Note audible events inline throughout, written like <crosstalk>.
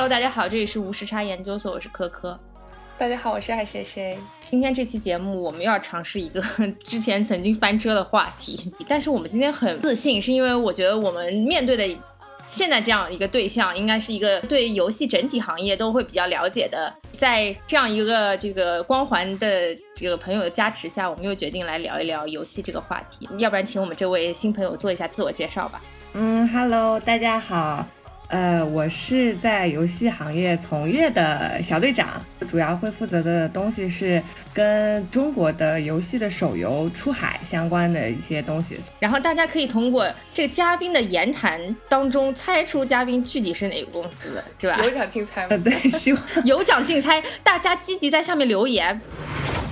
Hello，大家好，这里是无时差研究所，我是科科。大家好，我是爱谁谁。今天这期节目，我们又要尝试一个 <laughs> 之前曾经翻车的话题，但是我们今天很自信，是因为我觉得我们面对的现在这样一个对象，应该是一个对游戏整体行业都会比较了解的。在这样一个这个光环的这个朋友的加持下，我们又决定来聊一聊游戏这个话题。要不然，请我们这位新朋友做一下自我介绍吧。嗯，Hello，大家好。呃，我是在游戏行业从业的小队长，主要会负责的东西是跟中国的游戏的手游出海相关的一些东西。然后大家可以通过这个嘉宾的言谈当中猜出嘉宾具体是哪个公司的，是吧？有奖竞猜吗？<laughs> 对，希望有奖竞猜，大家积极在下面留言。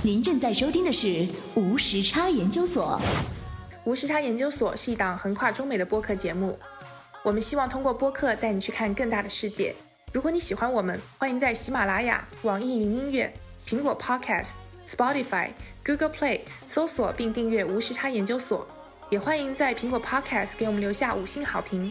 您正在收听的是无时差研究所。无时差研究所是一档横跨中美的播客节目。我们希望通过播客带你去看更大的世界。如果你喜欢我们，欢迎在喜马拉雅、网易云音乐、苹果 Podcast、Spotify、Google Play 搜索并订阅“无时差研究所”。也欢迎在苹果 Podcast 给我们留下五星好评。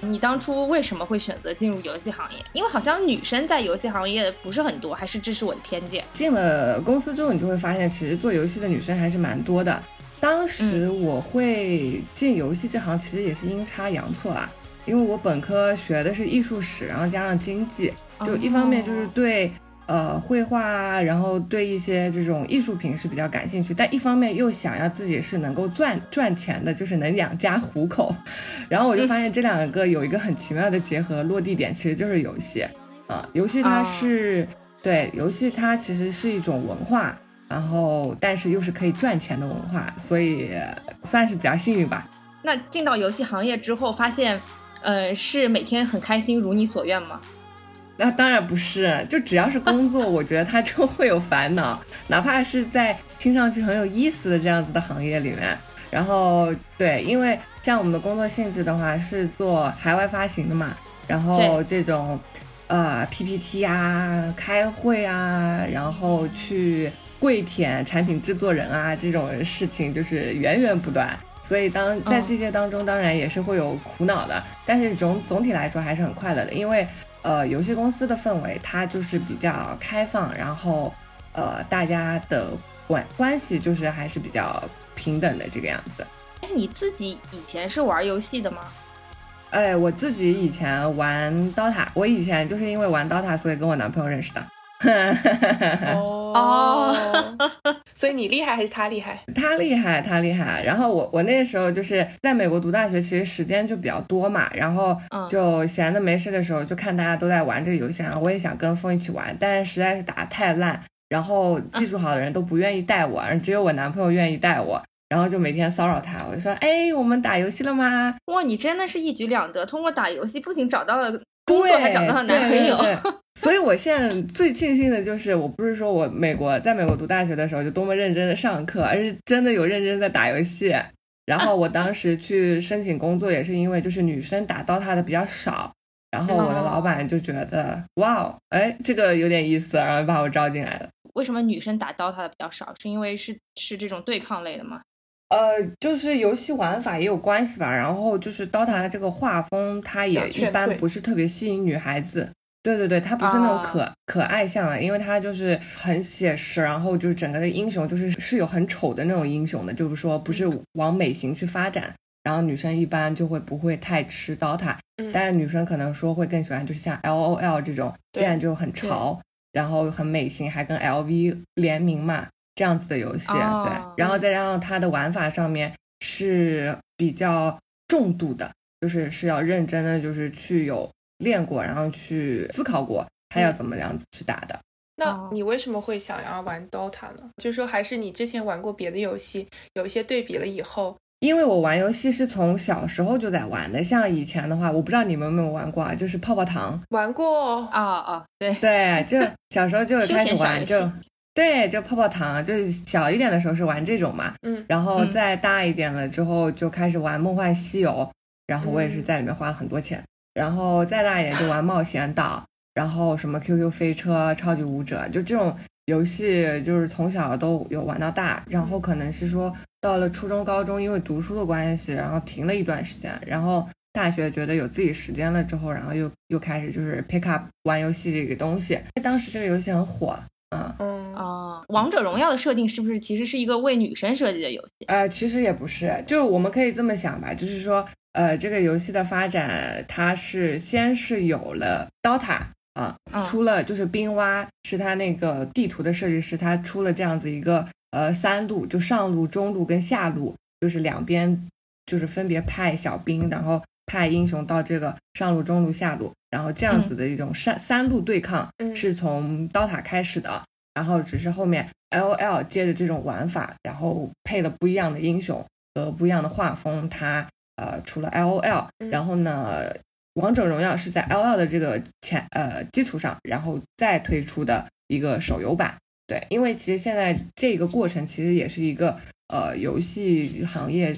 你当初为什么会选择进入游戏行业？因为好像女生在游戏行业不是很多，还是这是我的偏见？进了公司之后，你就会发现，其实做游戏的女生还是蛮多的。当时我会进游戏这行，其实也是阴差阳错啦，因为我本科学的是艺术史，然后加上经济，就一方面就是对呃绘画啊，然后对一些这种艺术品是比较感兴趣，但一方面又想要自己是能够赚赚钱的，就是能养家糊口，然后我就发现这两个有一个很奇妙的结合，落地点其实就是游戏啊，游戏它是对游戏它其实是一种文化。然后，但是又是可以赚钱的文化，所以算是比较幸运吧。那进到游戏行业之后，发现，呃，是每天很开心，如你所愿吗？那当然不是，就只要是工作，我觉得他就会有烦恼，哪怕是在听上去很有意思的这样子的行业里面。然后，对，因为像我们的工作性质的话是做海外发行的嘛，然后这种，呃，PPT 啊，开会啊，然后去。跪舔产品制作人啊，这种事情就是源源不断，所以当在这些当中，当然也是会有苦恼的。但是总总体来说还是很快乐的，因为呃，游戏公司的氛围它就是比较开放，然后呃，大家的关关系就是还是比较平等的这个样子。哎，你自己以前是玩游戏的吗？哎，我自己以前玩 DOTA，我以前就是因为玩 DOTA，所以跟我男朋友认识的。<laughs> 哦，<laughs> 所以你厉害还是他厉害？他厉害，他厉害。然后我我那时候就是在美国读大学，其实时间就比较多嘛，然后就闲的没事的时候就看大家都在玩这个游戏，然后我也想跟风一起玩，但是实在是打得太烂，然后技术好的人都不愿意带我，只有我男朋友愿意带我，然后就每天骚扰他，我就说，哎，我们打游戏了吗？哇，你真的是一举两得，通过打游戏不仅找到了工作，还找到了男朋友。<laughs> 所以，我现在最庆幸的就是，我不是说我美国在美国读大学的时候就多么认真的上课，而是真的有认真在打游戏。然后我当时去申请工作，也是因为就是女生打 DOTA 的比较少，然后我的老板就觉得哇，哎，这个有点意思，然后把我招进来了。为什么女生打 DOTA 的比较少？是因为是是这种对抗类的吗？呃，就是游戏玩法也有关系吧。然后就是 DOTA 的这个画风，它也一般不是特别吸引女孩子。对对对，它不是那种可可爱向的，因为它就是很写实，然后就是整个的英雄就是是有很丑的那种英雄的，就是说不是往美型去发展，然后女生一般就会不会太吃 DOTA，但是女生可能说会更喜欢就是像 LOL 这种，现在就很潮，然后很美型，还跟 LV 联名嘛，这样子的游戏，对，然后再加上它的玩法上面是比较重度的，就是是要认真的，就是去有。练过，然后去思考过他要怎么样子去打的。那你为什么会想要玩 DOTA 呢？就是说，还是你之前玩过别的游戏，有一些对比了以后？因为我玩游戏是从小时候就在玩的，像以前的话，我不知道你们有没有玩过啊，就是泡泡糖。玩过啊啊，对对，就小时候就开始玩，就对，就泡泡糖，就是小一点的时候是玩这种嘛，嗯，然后再大一点了之后就开始玩梦幻西游，然后我也是在里面花了很多钱。然后再大一点就玩冒险岛，然后什么 QQ 飞车、超级舞者，就这种游戏就是从小都有玩到大。然后可能是说到了初中、高中，因为读书的关系，然后停了一段时间。然后大学觉得有自己时间了之后，然后又又开始就是 pick up 玩游戏这个东西。当时这个游戏很火，嗯。嗯。啊，王者荣耀的设定是不是其实是一个为女生设计的游戏？呃，其实也不是，就我们可以这么想吧，就是说，呃，这个游戏的发展，它是先是有了 DOTA 啊，出了就是冰蛙是他那个地图的设计师，他出了这样子一个呃三路，就上路、中路跟下路，就是两边就是分别派小兵，然后派英雄到这个上路、中路、下路。然后这样子的一种三三路对抗是从刀塔开始的，然后只是后面 L O L 接着这种玩法，然后配了不一样的英雄和不一样的画风，它呃除了 L O L，然后呢王者荣耀是在 L O L 的这个前呃基础上，然后再推出的一个手游版。对，因为其实现在这个过程其实也是一个呃游戏行业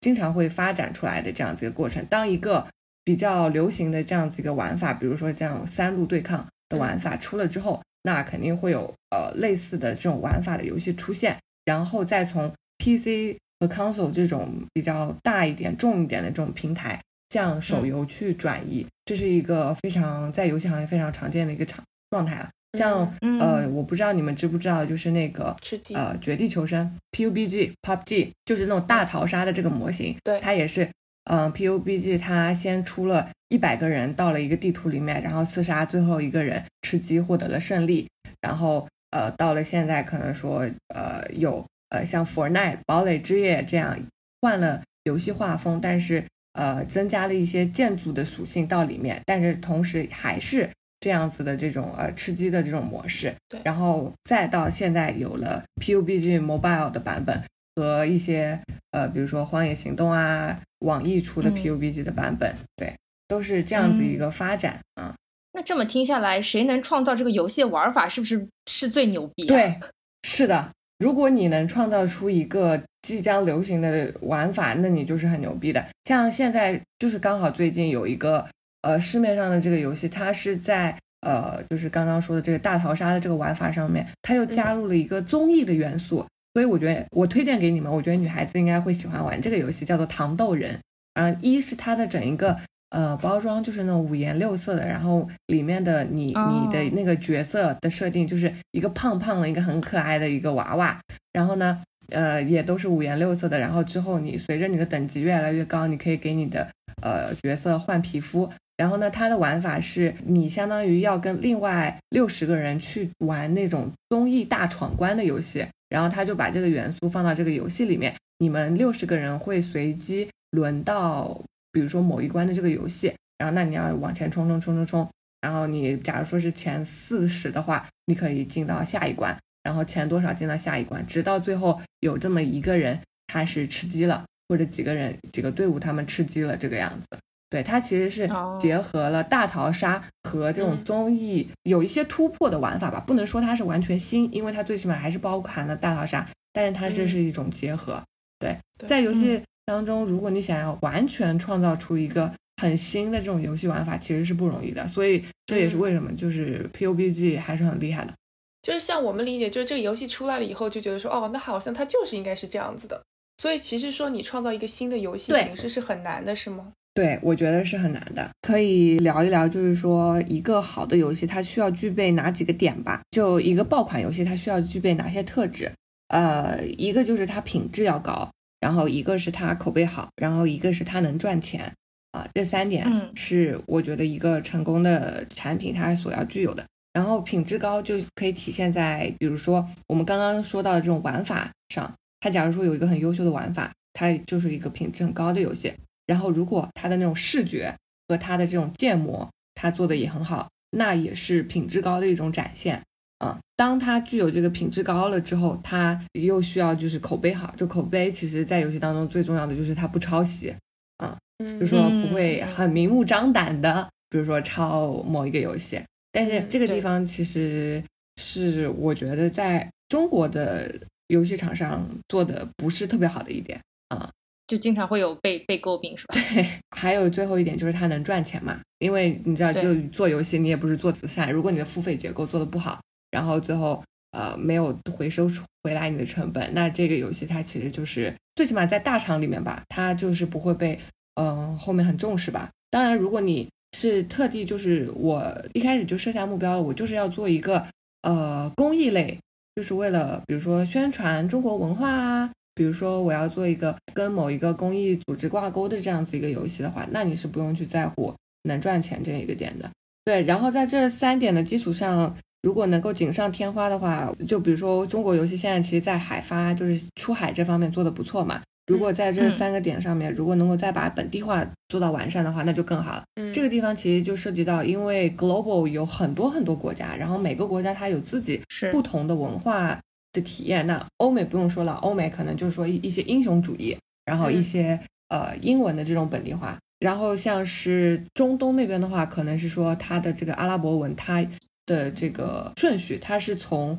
经常会发展出来的这样子一个过程，当一个。比较流行的这样子一个玩法，比如说这样三路对抗的玩法出了之后，那肯定会有呃类似的这种玩法的游戏出现，然后再从 PC 和 console 这种比较大一点、重一点的这种平台向手游去转移，这是一个非常在游戏行业非常常见的一个场状态啊。像呃，我不知道你们知不知道，就是那个呃绝地求生 PUBG、PUBG，就是那种大逃杀的这个模型，对，它也是。嗯，PUBG 它先出了一百个人到了一个地图里面，然后刺杀最后一个人，吃鸡获得了胜利。然后呃，到了现在可能说呃有呃像 Fortnite 堡垒之夜这样换了游戏画风，但是呃增加了一些建筑的属性到里面，但是同时还是这样子的这种呃吃鸡的这种模式。对，然后再到现在有了 PUBG Mobile 的版本。和一些呃，比如说《荒野行动》啊，网易出的 PUBG 的版本，对，都是这样子一个发展啊。那这么听下来，谁能创造这个游戏玩法，是不是是最牛逼？对，是的。如果你能创造出一个即将流行的玩法，那你就是很牛逼的。像现在就是刚好最近有一个呃市面上的这个游戏，它是在呃就是刚刚说的这个大逃杀的这个玩法上面，它又加入了一个综艺的元素。所以我觉得我推荐给你们，我觉得女孩子应该会喜欢玩这个游戏，叫做《糖豆人》。啊，一是它的整一个呃包装就是那种五颜六色的，然后里面的你你的那个角色的设定就是一个胖胖的一个很可爱的一个娃娃，然后呢呃也都是五颜六色的，然后之后你随着你的等级越来越高，你可以给你的呃角色换皮肤，然后呢它的玩法是你相当于要跟另外六十个人去玩那种综艺大闯关的游戏。然后他就把这个元素放到这个游戏里面，你们六十个人会随机轮到，比如说某一关的这个游戏，然后那你要往前冲冲冲冲冲，然后你假如说是前四十的话，你可以进到下一关，然后前多少进到下一关，直到最后有这么一个人他是吃鸡了，或者几个人几个队伍他们吃鸡了这个样子。对，它其实是结合了大逃杀和这种综艺有一些突破的玩法吧，不能说它是完全新，因为它最起码还是包含了大逃杀，但是它这是一种结合。对，在游戏当中，如果你想要完全创造出一个很新的这种游戏玩法，其实是不容易的。所以这也是为什么就是 PUBG 还是很厉害的。就是像我们理解，就是这个游戏出来了以后，就觉得说，哦，那好像它就是应该是这样子的。所以其实说你创造一个新的游戏形式是很难的，是吗？对，我觉得是很难的。可以聊一聊，就是说一个好的游戏它需要具备哪几个点吧？就一个爆款游戏它需要具备哪些特质？呃，一个就是它品质要高，然后一个是它口碑好，然后一个是它能赚钱啊。这三点是我觉得一个成功的产品它所要具有的。然后品质高就可以体现在，比如说我们刚刚说到的这种玩法上。它假如说有一个很优秀的玩法，它就是一个品质很高的游戏。然后，如果它的那种视觉和它的这种建模，它做的也很好，那也是品质高的一种展现啊。当它具有这个品质高了之后，它又需要就是口碑好。就口碑，其实在游戏当中最重要的就是它不抄袭啊，就说不会很明目张胆的，比如说抄某一个游戏。但是这个地方其实是我觉得在中国的游戏厂商做的不是特别好的一点啊。就经常会有被被诟病，是吧？对，还有最后一点就是它能赚钱嘛？因为你知道，就做游戏你也不是做慈善，如果你的付费结构做的不好，然后最后呃没有回收回来你的成本，那这个游戏它其实就是最起码在大厂里面吧，它就是不会被嗯后面很重视吧。当然，如果你是特地就是我一开始就设下目标了，我就是要做一个呃公益类，就是为了比如说宣传中国文化啊，比如说我要做一个跟某一个公益组织挂钩的这样子一个游戏的话，那你是不用去在乎能赚钱这一个点的。对，然后在这三点的基础上，如果能够锦上添花的话，就比如说中国游戏现在其实，在海发就是出海这方面做的不错嘛。如果在这三个点上面，如果能够再把本地化做到完善的话，那就更好了。嗯这个地方其实就涉及到，因为 global 有很多很多国家，然后每个国家它有自己不同的文化的体验。那欧美不用说了，欧美可能就是说一一些英雄主义，然后一些呃英文的这种本地化。然后像是中东那边的话，可能是说它的这个阿拉伯文，它的这个顺序，它是从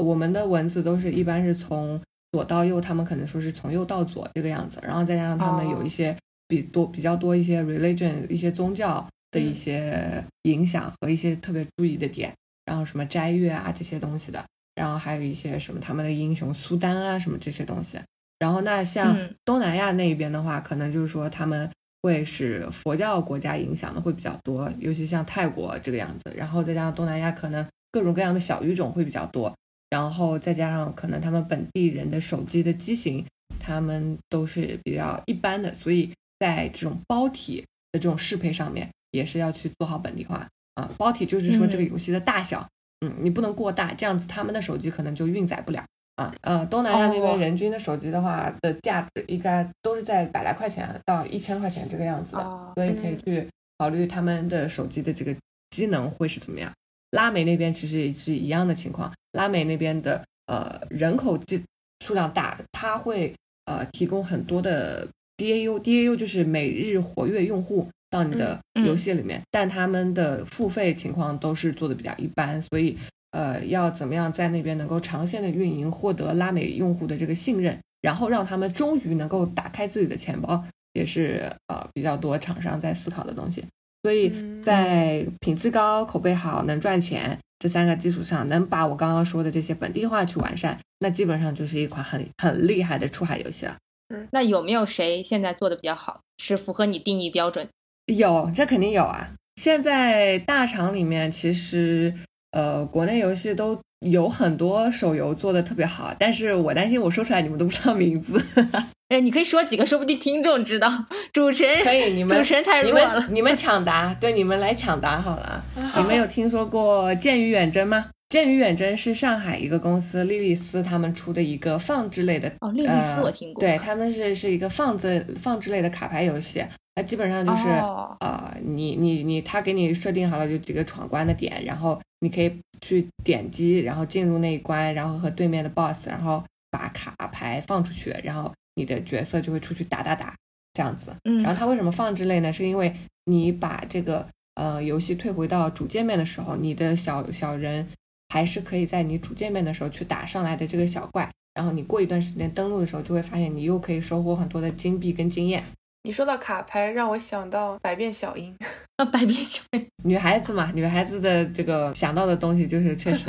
我们的文字都是一般是从。左到右，他们可能说是从右到左这个样子，然后再加上他们有一些比多比较多一些 religion 一些宗教的一些影响和一些特别注意的点，然后什么斋月啊这些东西的，然后还有一些什么他们的英雄苏丹啊什么这些东西，然后那像东南亚那一边的话，可能就是说他们会是佛教国家影响的会比较多，尤其像泰国这个样子，然后再加上东南亚可能各种各样的小语种会比较多。然后再加上可能他们本地人的手机的机型，他们都是比较一般的，所以在这种包体的这种适配上面，也是要去做好本地化啊。包体就是说这个游戏的大小，嗯，你不能过大，这样子他们的手机可能就运载不了啊。呃，东南亚那边人均的手机的话的价值应该都是在百来块钱到一千块钱这个样子的，所以可以去考虑他们的手机的这个机能会是怎么样。拉美那边其实也是一样的情况，拉美那边的呃人口计数量大，它会呃提供很多的 DAU，DAU 就是每日活跃用户到你的游戏里面，但他们的付费情况都是做的比较一般，所以呃要怎么样在那边能够长线的运营，获得拉美用户的这个信任，然后让他们终于能够打开自己的钱包，也是呃比较多厂商在思考的东西。所以在品质高、口碑好、能赚钱这三个基础上，能把我刚刚说的这些本地化去完善，那基本上就是一款很很厉害的出海游戏了。嗯，那有没有谁现在做的比较好，是符合你定义标准？有，这肯定有啊。现在大厂里面其实，呃，国内游戏都。有很多手游做的特别好，但是我担心我说出来你们都不知道名字。<laughs> 哎，你可以说几个，说不定听众知道。主持人可以，你们主持人太弱了。你们抢答，对，你们来抢答好了。你们有听说过《剑与远征》吗？《剑与远征》是上海一个公司莉莉丝他们出的一个放置类的。哦，莉莉丝我听过。对他们是是一个放置放置类的卡牌游戏。那基本上就是呃，你你你，他给你设定好了就几个闯关的点，然后。你可以去点击，然后进入那一关，然后和对面的 BOSS，然后把卡牌放出去，然后你的角色就会出去打打打这样子。嗯，然后他为什么放之类呢？是因为你把这个呃游戏退回到主界面的时候，你的小小人还是可以在你主界面的时候去打上来的这个小怪，然后你过一段时间登录的时候，就会发现你又可以收获很多的金币跟经验。你说到卡牌，让我想到百变小樱 <laughs> 啊，百变小樱，女孩子嘛，女孩子的这个想到的东西就是确实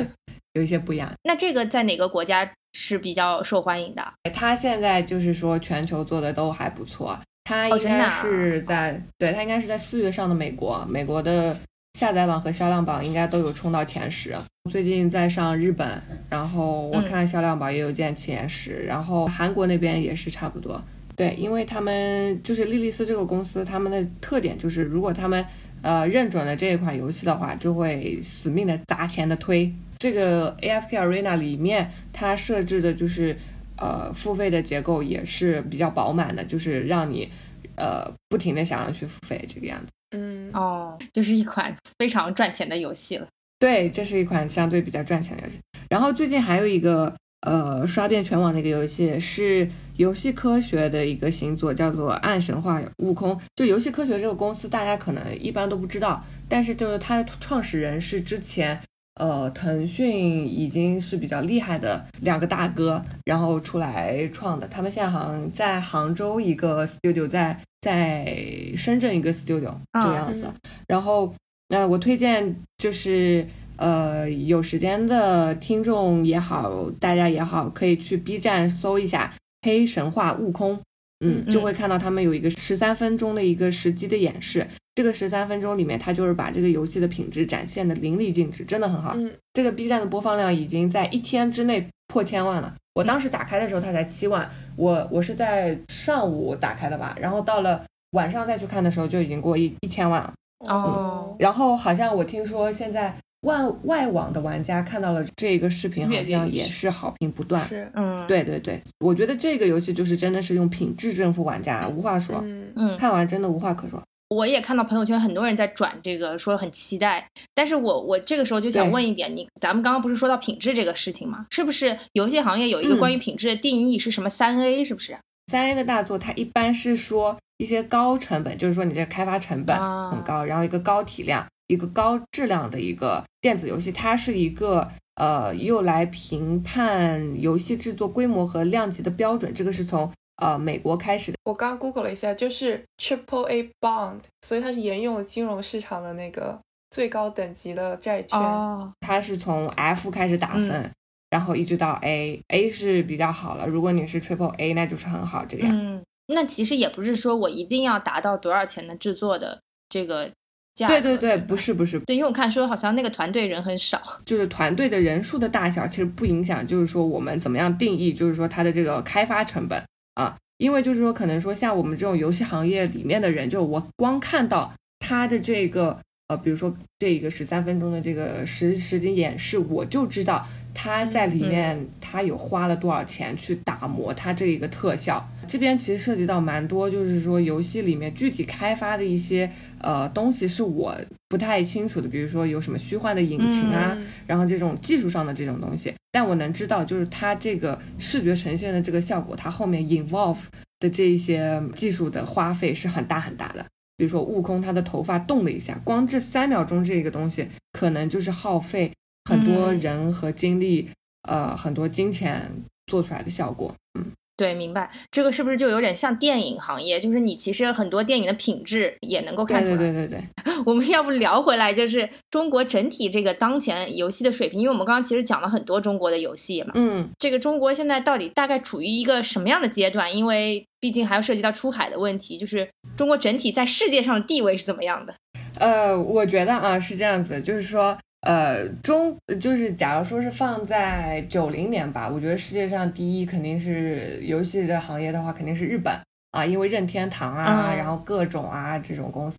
有一些不一样。<laughs> 那这个在哪个国家是比较受欢迎的？它现在就是说全球做的都还不错，它应该是在对，它应该是在四月上的美国，美国的下载榜和销量榜应该都有冲到前十。最近在上日本，然后我看销量榜也有见前十，然后韩国那边也是差不多。对，因为他们就是莉莉丝这个公司，他们的特点就是，如果他们呃认准了这一款游戏的话，就会死命的砸钱的推。这个 AFK Arena 里面，它设置的就是呃付费的结构也是比较饱满的，就是让你呃不停的想要去付费这个样子。嗯，哦，就是一款非常赚钱的游戏了。对，这是一款相对比较赚钱的游戏。然后最近还有一个。呃，刷遍全网的一个游戏是游戏科学的一个星座，叫做《暗神话：悟空》。就游戏科学这个公司，大家可能一般都不知道，但是就是它的创始人是之前呃腾讯已经是比较厉害的两个大哥，然后出来创的。他们现在好像在杭州一个 studio，在在深圳一个 studio 这个样子。然后，那我推荐就是。呃，有时间的听众也好，大家也好，可以去 B 站搜一下《黑神话：悟空》嗯，就会看到他们有一个十三分钟的一个实机的演示。这个十三分钟里面，他就是把这个游戏的品质展现的淋漓尽致，真的很好。嗯，这个 B 站的播放量已经在一天之内破千万了。我当时打开的时候，它才七万。我我是在上午打开的吧，然后到了晚上再去看的时候，就已经过一一千万了。哦，然后好像我听说现在外外网的玩家看到了这个视频，好像也是好评不断。是，嗯，对对对，我觉得这个游戏就是真的是用品质征服玩家，无话说。嗯嗯，看完真的无话可说。我也看到朋友圈很多人在转这个，说很期待。但是我我这个时候就想问一点，你咱们刚刚不是说到品质这个事情吗？是不是游戏行业有一个关于品质的定义是什么三 A？是不是？三 A 的大作，它一般是说一些高成本，就是说你这开发成本很高，然后一个高体量、一个高质量的一个电子游戏，它是一个呃用来评判游戏制作规模和量级的标准。这个是从呃美国开始的。我刚刚 Google 了一下，就是 Triple A Bond，所以它是沿用了金融市场的那个最高等级的债券。哦，它是从 F 开始打分。然后一直到 A，A 是比较好了。如果你是 Triple A，那就是很好这样。嗯，那其实也不是说我一定要达到多少钱的制作的这个价。对对对，不是不是。对，因为我看说好像那个团队人很少，<laughs> 就是团队的人数的大小其实不影响，就是说我们怎么样定义，就是说它的这个开发成本啊。因为就是说可能说像我们这种游戏行业里面的人，就我光看到它的这个呃，比如说这一个十三分钟的这个实实景演示，我就知道。他在里面，他有花了多少钱去打磨他这一个特效？这边其实涉及到蛮多，就是说游戏里面具体开发的一些呃东西是我不太清楚的，比如说有什么虚幻的引擎啊，然后这种技术上的这种东西。但我能知道，就是它这个视觉呈现的这个效果，它后面 involve 的这一些技术的花费是很大很大的。比如说悟空他的头发动了一下，光这三秒钟这个东西，可能就是耗费。很多人和精力，呃，很多金钱做出来的效果，嗯，对，明白。这个是不是就有点像电影行业？就是你其实很多电影的品质也能够看出来。对对对对对。<laughs> 我们要不聊回来，就是中国整体这个当前游戏的水平，因为我们刚刚其实讲了很多中国的游戏嘛，嗯，这个中国现在到底大概处于一个什么样的阶段？因为毕竟还要涉及到出海的问题，就是中国整体在世界上的地位是怎么样的？呃，我觉得啊是这样子，就是说。呃，中就是假如说是放在九零年吧，我觉得世界上第一肯定是游戏的行业的话，肯定是日本啊，因为任天堂啊，然后各种啊这种公司，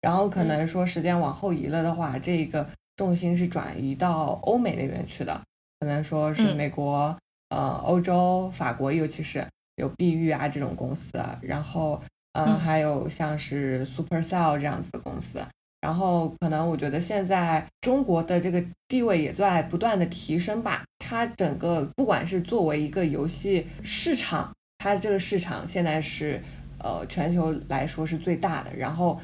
然后可能说时间往后移了的话，这个重心是转移到欧美那边去的，可能说是美国、呃欧洲、法国，尤其是有碧玉啊这种公司，然后嗯。还有像是 Supercell 这样子的公司。然后可能我觉得现在中国的这个地位也在不断的提升吧。它整个不管是作为一个游戏市场，它这个市场现在是呃全球来说是最大的。然后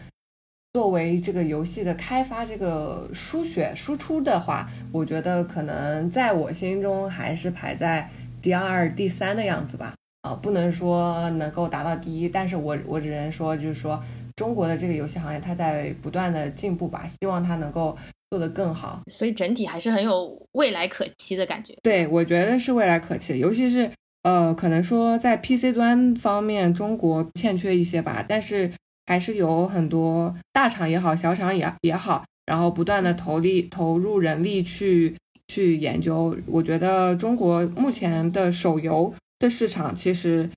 作为这个游戏的开发这个输血输出的话，我觉得可能在我心中还是排在第二、第三的样子吧。啊，不能说能够达到第一，但是我我只能说就是说。中国的这个游戏行业，它在不断的进步吧，希望它能够做得更好，所以整体还是很有未来可期的感觉。对，我觉得是未来可期，尤其是呃，可能说在 PC 端方面，中国欠缺一些吧，但是还是有很多大厂也好，小厂也也好，然后不断的投力投入人力去去研究。我觉得中国目前的手游的市场其实。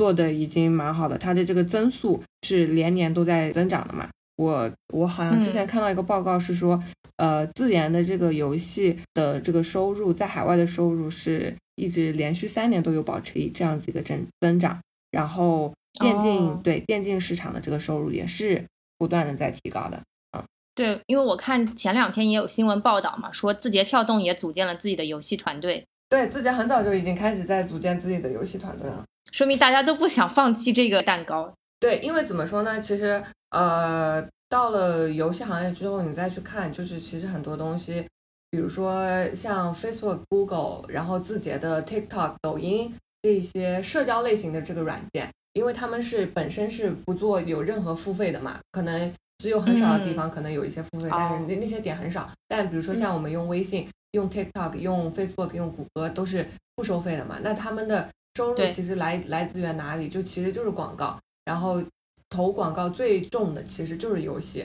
做的已经蛮好的，它的这个增速是连年都在增长的嘛。我我好像之前看到一个报告是说，呃，自研的这个游戏的这个收入在海外的收入是一直连续三年都有保持一这样子一个增增长，然后电竞对电竞市场的这个收入也是不断的在提高的。嗯，对，因为我看前两天也有新闻报道嘛，说字节跳动也组建了自己的游戏团队。对，字节很早就已经开始在组建自己的游戏团队了。说明大家都不想放弃这个蛋糕。对，因为怎么说呢？其实，呃，到了游戏行业之后，你再去看，就是其实很多东西，比如说像 Facebook、Google，然后字节的 TikTok、抖音这些社交类型的这个软件，因为他们是本身是不做有任何付费的嘛，可能只有很少的地方可能有一些付费，但是那那些点很少。但比如说像我们用微信、用 TikTok、用 Facebook、用谷歌都是不收费的嘛，那他们的。收入其实来来自于哪里？就其实就是广告，然后投广告最重的其实就是游戏，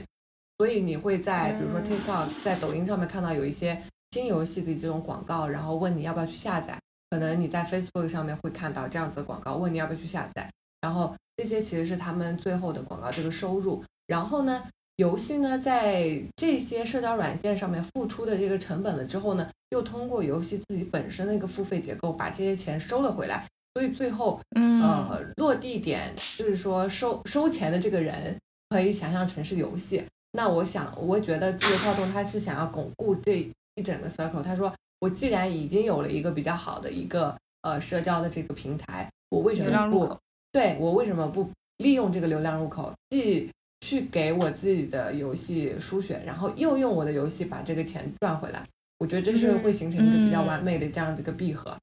所以你会在比如说 TikTok 在抖音上面看到有一些新游戏的这种广告，然后问你要不要去下载。可能你在 Facebook 上面会看到这样子的广告，问你要不要去下载。然后这些其实是他们最后的广告这个收入。然后呢，游戏呢在这些社交软件上面付出的这个成本了之后呢，又通过游戏自己本身的一个付费结构把这些钱收了回来。所以最后，呃，落地点就是说收收钱的这个人可以想象成是游戏。那我想，我觉得字节跳动他是想要巩固这一整个 circle。他说。我既然已经有了一个比较好的一个呃社交的这个平台，我为什么不对我为什么不利用这个流量入口，既去给我自己的游戏输血，然后又用我的游戏把这个钱赚回来？我觉得这是会形成一个比较完美的这样子一个闭合。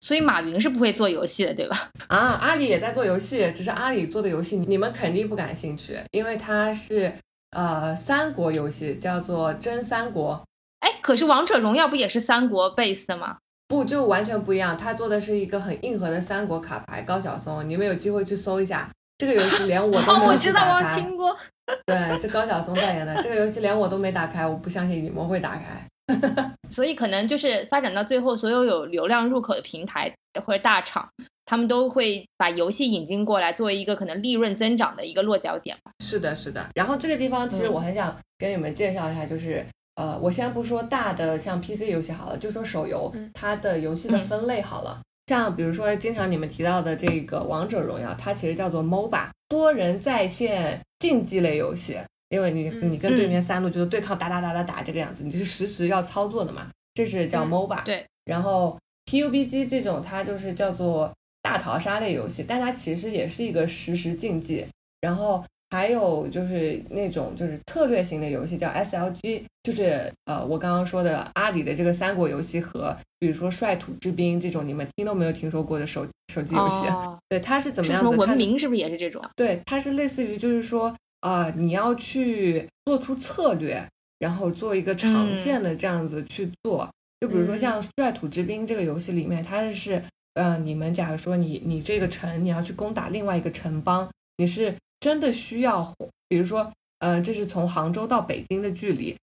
所以马云是不会做游戏的，对吧？啊，阿里也在做游戏，只是阿里做的游戏你们肯定不感兴趣，因为它是呃三国游戏，叫做真三国。哎，可是王者荣耀不也是三国 base 的吗？不，就完全不一样。他做的是一个很硬核的三国卡牌。高晓松，你们有机会去搜一下这个游戏，连我都 <laughs> 没打开。我知道，我听过。对，这高晓松代言的这个游戏，连我都没打开，我不相信你们会打开。<laughs> 所以可能就是发展到最后，所有有流量入口的平台或者大厂，他们都会把游戏引进过来，作为一个可能利润增长的一个落脚点。是的，是的。然后这个地方，其实我很想跟你们介绍一下，就是。呃，我先不说大的像 PC 游戏好了，就说手游，它的游戏的分类好了。像比如说经常你们提到的这个王者荣耀，它其实叫做 MOBA，多人在线竞技类游戏。因为你你跟对面三路就是对抗打打打打打这个样子，你是实时要操作的嘛，这是叫 MOBA。对。然后 PUBG 这种它就是叫做大逃杀类游戏，但它其实也是一个实时竞技。然后。还有就是那种就是策略型的游戏叫 SLG，就是呃我刚刚说的阿里的这个三国游戏和比如说率土之滨这种你们听都没有听说过的手手机游戏，对它是怎么样子？文明是不是也是这种？对，它是类似于就是说啊你要去做出策略，然后做一个长线的这样子去做。就比如说像率土之滨这个游戏里面，它是呃你们假如说你你这个城你要去攻打另外一个城邦，你是。真的需要，比如说，嗯，这是从杭州到北京的距离。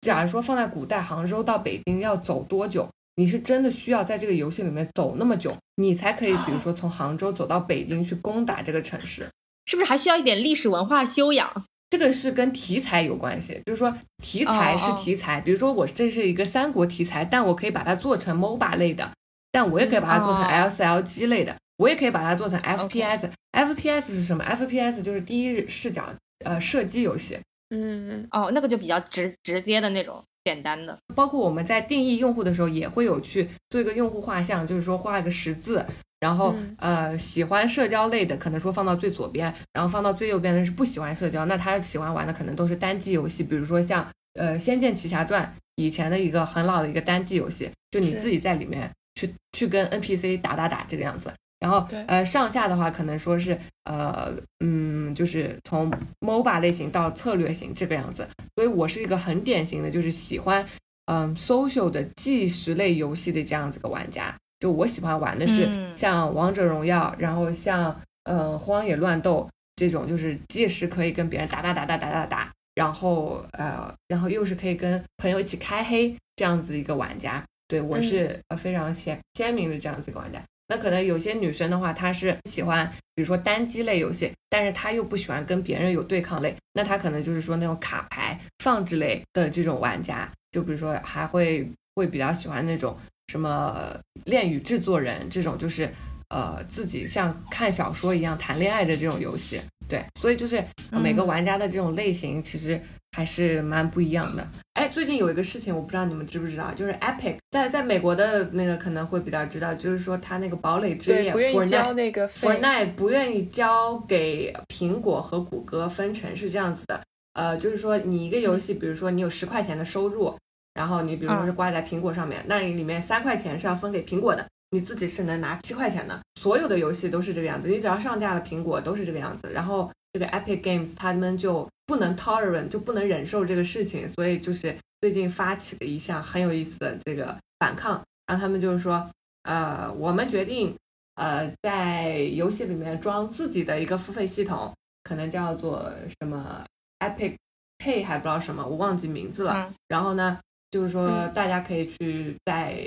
假如说放在古代，杭州到北京要走多久？你是真的需要在这个游戏里面走那么久，你才可以，比如说从杭州走到北京去攻打这个城市，是不是还需要一点历史文化修养？这个是跟题材有关系，就是说题材是题材。比如说我这是一个三国题材，但我可以把它做成 MOBA 类的，但我也可以把它做成 LCLG 类的。我也可以把它做成 FPS，FPS 是什么？FPS 就是第一视角呃射击游戏。嗯，哦，那个就比较直直接的那种简单的。包括我们在定义用户的时候，也会有去做一个用户画像，就是说画一个十字，然后呃喜欢社交类的可能说放到最左边，然后放到最右边的是不喜欢社交，那他喜欢玩的可能都是单机游戏，比如说像呃《仙剑奇侠传》以前的一个很老的一个单机游戏，就你自己在里面去去跟 NPC 打打打这个样子。然后，呃，上下的话可能说是，呃，嗯，就是从 MOBA 类型到策略型这个样子。所以我是一个很典型的，就是喜欢，嗯，social 的计时类游戏的这样子个玩家。就我喜欢玩的是像王者荣耀，然后像，嗯，荒野乱斗这种，就是计时可以跟别人打打打打打打打，然后，呃，然后又是可以跟朋友一起开黑这样子一个玩家。对我是呃非常鲜鲜明的这样子一个玩家。那可能有些女生的话，她是喜欢，比如说单机类游戏，但是她又不喜欢跟别人有对抗类，那她可能就是说那种卡牌放置类的这种玩家，就比如说还会会比较喜欢那种什么恋与制作人这种，就是呃自己像看小说一样谈恋爱的这种游戏。对，所以就是每个玩家的这种类型其实。还是蛮不一样的。哎，最近有一个事情，我不知道你们知不知道，就是 Epic 在在美国的那个可能会比较知道，就是说他那个堡垒之夜不愿意交那个 Fortnite 不愿意交给苹果和谷歌分成，是这样子的。呃，就是说你一个游戏，比如说你有十块钱的收入，然后你比如说是挂在苹果上面，那你里面三块钱是要分给苹果的，你自己是能拿七块钱的。所有的游戏都是这个样子，你只要上架了苹果都是这个样子。然后这个 Epic Games 他们就。不能 tolerate 就不能忍受这个事情，所以就是最近发起的一项很有意思的这个反抗，然后他们就是说，呃，我们决定，呃，在游戏里面装自己的一个付费系统，可能叫做什么 Epic Pay 还不知道什么，我忘记名字了。然后呢，就是说大家可以去在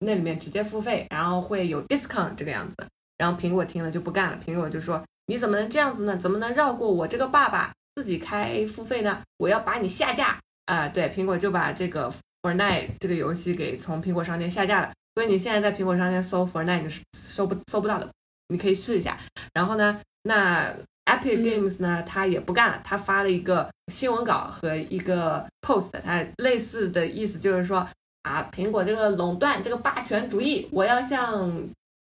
那里面直接付费，然后会有 discount 这个样子。然后苹果听了就不干了，苹果就说你怎么能这样子呢？怎么能绕过我这个爸爸自己开付费呢？我要把你下架啊！对，苹果就把这个 Fortnite 这个游戏给从苹果商店下架了。所以你现在在苹果商店搜 Fortnite 是搜不搜不到的，你可以试一下。然后呢，那 Epic Games 呢，他也不干了，他发了一个新闻稿和一个 post，他类似的意思就是说啊，苹果这个垄断，这个霸权主义，我要向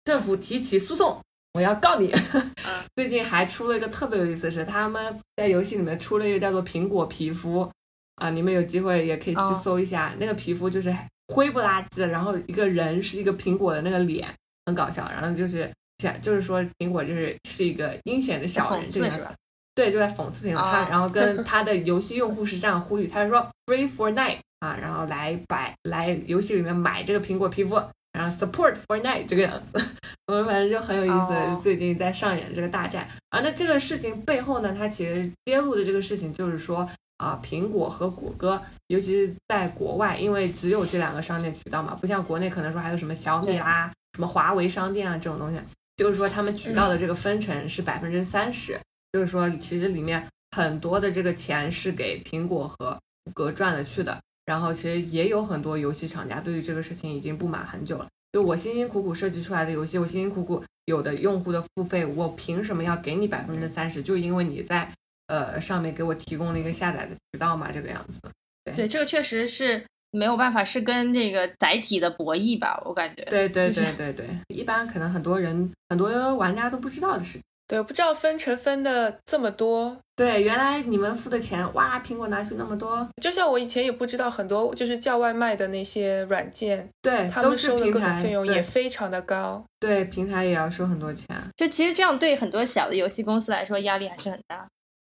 政府提起诉讼，我要告你。<laughs> 最近还出了一个特别有意思的是，他们在游戏里面出了一个叫做苹果皮肤啊，你们有机会也可以去搜一下，那个皮肤就是。灰不拉几的，然后一个人是一个苹果的那个脸，很搞笑。然后就是想，就是说苹果就是是一个阴险的小人，这个是吧。对，就在讽刺苹果。他然后跟 <laughs> 他的游戏用户是这样呼吁，他说 “Free for night” 啊，然后来摆来游戏里面买这个苹果皮肤，然后 “Support for night” 这个样子。<laughs> 我们反正就很有意思，最近在上演这个大战啊。那这个事情背后呢，它其实揭露的这个事情就是说。啊，苹果和谷歌，尤其是在国外，因为只有这两个商店渠道嘛，不像国内可能说还有什么小米啦、什么华为商店啊这种东西，就是说他们渠道的这个分成是百分之三十，就是说其实里面很多的这个钱是给苹果和谷歌赚了去的。然后其实也有很多游戏厂家对于这个事情已经不满很久了，就我辛辛苦苦设计出来的游戏，我辛辛苦苦有的用户的付费，我凭什么要给你百分之三十？就因为你在。呃，上面给我提供了一个下载的渠道嘛，这个样子。对，这个确实是没有办法，是跟这个载体的博弈吧，我感觉。对对对对对，一般可能很多人、很多玩家都不知道的事情。对，不知道分成分的这么多。对，原来你们付的钱，哇，苹果拿去那么多。就像我以前也不知道很多，就是叫外卖的那些软件，对，他们收的各种费用也非常的高。对，平台也要收很多钱。就其实这样对很多小的游戏公司来说压力还是很大。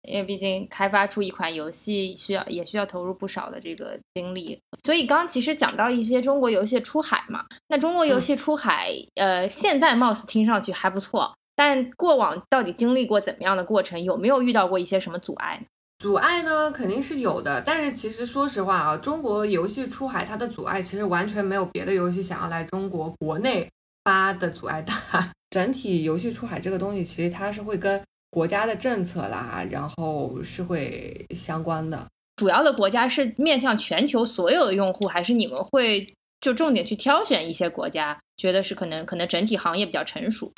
因为毕竟开发出一款游戏需要也需要投入不少的这个精力，所以刚其实讲到一些中国游戏出海嘛，那中国游戏出海，呃，现在貌似听上去还不错，但过往到底经历过怎么样的过程，有没有遇到过一些什么阻碍？阻碍呢，肯定是有的，但是其实说实话啊，中国游戏出海它的阻碍其实完全没有别的游戏想要来中国国内发的阻碍 <laughs> 大。整体游戏出海这个东西，其实它是会跟。国家的政策啦，然后是会相关的。主要的国家是面向全球所有的用户，还是你们会就重点去挑选一些国家，觉得是可能可能整体行业比较成熟？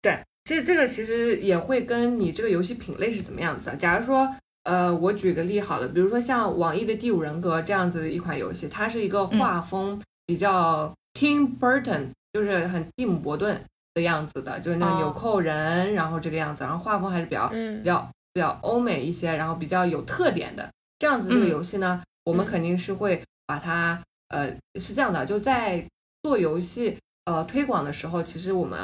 对，其实这个其实也会跟你这个游戏品类是怎么样子的。假如说，呃，我举个例好了，比如说像网易的《第五人格》这样子的一款游戏，它是一个画风比较 Tim Burton，就是很蒂姆·伯顿。的样子的，就是那个纽扣人，然后这个样子，然后画风还是比较比较比较欧美一些，然后比较有特点的。这样子这个游戏呢，我们肯定是会把它呃是这样的，就在做游戏呃推广的时候，其实我们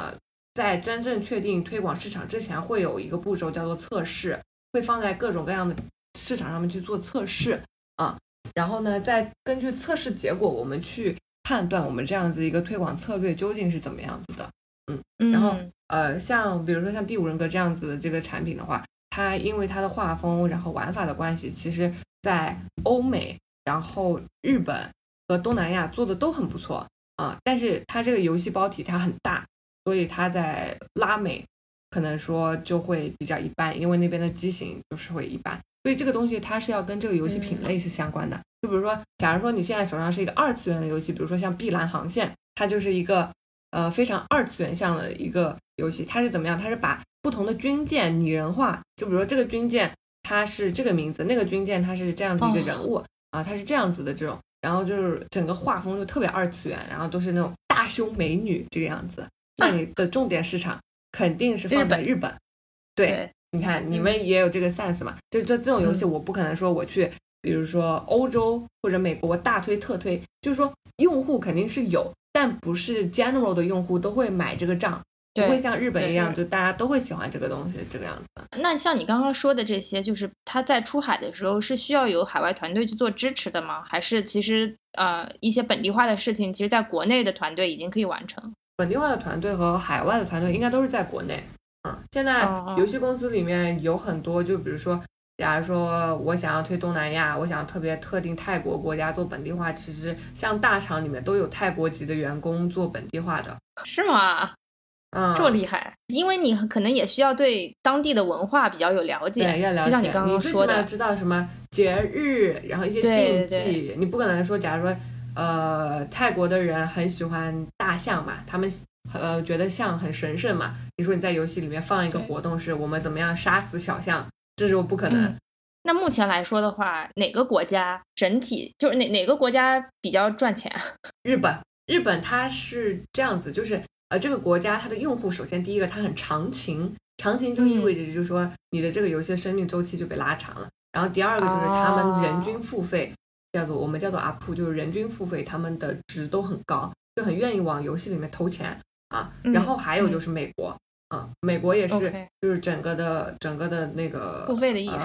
在真正确定推广市场之前，会有一个步骤叫做测试，会放在各种各样的市场上面去做测试啊，然后呢，再根据测试结果，我们去判断我们这样子一个推广策略究竟是怎么样子的。嗯，然后呃，像比如说像《第五人格》这样子的这个产品的话，它因为它的画风，然后玩法的关系，其实在欧美、然后日本和东南亚做的都很不错啊。但是它这个游戏包体它很大，所以它在拉美可能说就会比较一般，因为那边的机型就是会一般。所以这个东西它是要跟这个游戏品类是相关的。就比如说，假如说你现在手上是一个二次元的游戏，比如说像《碧蓝航线》，它就是一个。呃，非常二次元向的一个游戏，它是怎么样？它是把不同的军舰拟人化，就比如说这个军舰它是这个名字，那个军舰它是这样子一个人物啊，它是这样子的这种，然后就是整个画风就特别二次元，然后都是那种大胸美女这个样子。那你的重点市场肯定是放在日本。对，你看你们也有这个 sense 嘛？就就这种游戏，我不可能说我去，比如说欧洲或者美国，我大推特推，就是说用户肯定是有。但不是 general 的用户都会买这个账，不会像日本一样，就大家都会喜欢这个东西这个样子。那像你刚刚说的这些，就是他在出海的时候是需要有海外团队去做支持的吗？还是其实呃一些本地化的事情，其实在国内的团队已经可以完成？本地化的团队和海外的团队应该都是在国内。嗯，现在游戏公司里面有很多，就比如说，假如说我想要推东南亚，我想特别特定泰国国家做本地化，其实像大厂里面都有泰国籍的员工做本地化的，是吗？嗯，这么厉害，因为你可能也需要对当地的文化比较有了解，对，要了解。就像你刚刚说的，知道什么节日，然后一些禁忌，你不可能说，假如说，呃，泰国的人很喜欢大象嘛，他们。呃，觉得象很神圣嘛？你说你在游戏里面放一个活动，是我们怎么样杀死小象？这是不可能。那目前来说的话，哪个国家整体就是哪哪个国家比较赚钱？日本，日本它是这样子，就是呃，这个国家它的用户首先第一个它很长情，长情就意味着就是说你的这个游戏的生命周期就被拉长了。然后第二个就是他们人均付费叫做我们叫做 UP，就是人均付费，他们的值都很高，就很愿意往游戏里面投钱。啊，然后还有就是美国，啊，美国也是，就是整个的整个的那个付费的意识，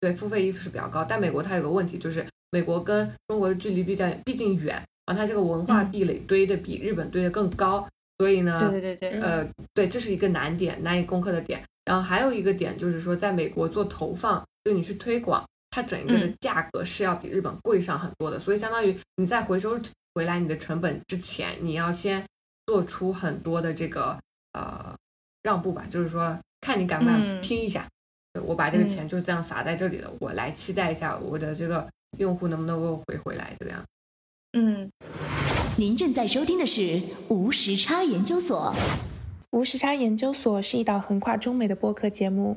对，付费意识是比较高。但美国它有个问题，就是美国跟中国的距离毕竟毕竟远，然后，它这个文化壁垒堆的比日本堆的更高，所以呢，对对对对，呃，对，这是一个难点，难以攻克的点。然后还有一个点就是说，在美国做投放，就你去推广，它整个的价格是要比日本贵上很多的，所以相当于你在回收回来你的成本之前，你要先。做出很多的这个呃让步吧，就是说看你敢不敢拼一下。我把这个钱就这样撒在这里了，我来期待一下我的这个用户能不能够回回来，这样。嗯，您正在收听的是无时差研究所。无时差研究所是一档横跨中美的播客节目，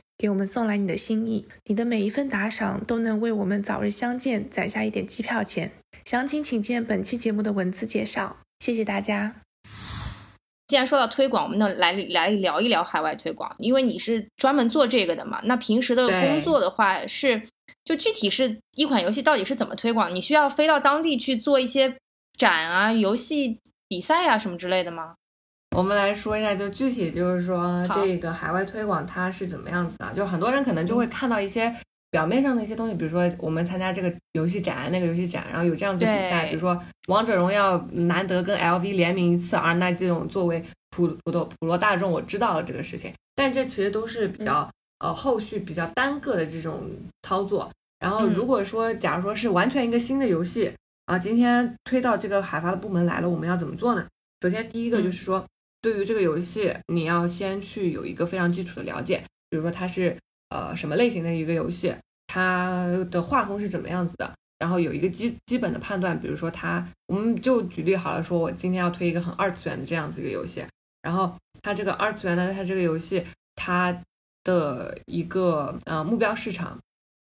给我们送来你的心意。你的每一份打赏都能为我们早日相见攒下一点机票钱。详情请见本期节目的文字介绍。谢谢大家。既然说到推广，我们那来来聊一聊海外推广，因为你是专门做这个的嘛。那平时的工作的话，是就具体是一款游戏到底是怎么推广？你需要飞到当地去做一些展啊、游戏比赛啊什么之类的吗？我们来说一下，就具体就是说这个海外推广它是怎么样子的？就很多人可能就会看到一些表面上的一些东西，比如说我们参加这个游戏展、那个游戏展，然后有这样子比赛，比如说。王者荣耀难得跟 LV 联名一次，而那这种作为普普通普罗大众，我知道了这个事情，但这其实都是比较呃后续比较单个的这种操作。然后如果说假如说是完全一个新的游戏啊，今天推到这个海发的部门来了，我们要怎么做呢？首先第一个就是说，对于这个游戏，你要先去有一个非常基础的了解，比如说它是呃什么类型的一个游戏，它的画风是怎么样子的。然后有一个基基本的判断，比如说它，我们就举例好了，说我今天要推一个很二次元的这样子一个游戏，然后它这个二次元的它这个游戏，它的一个呃目标市场，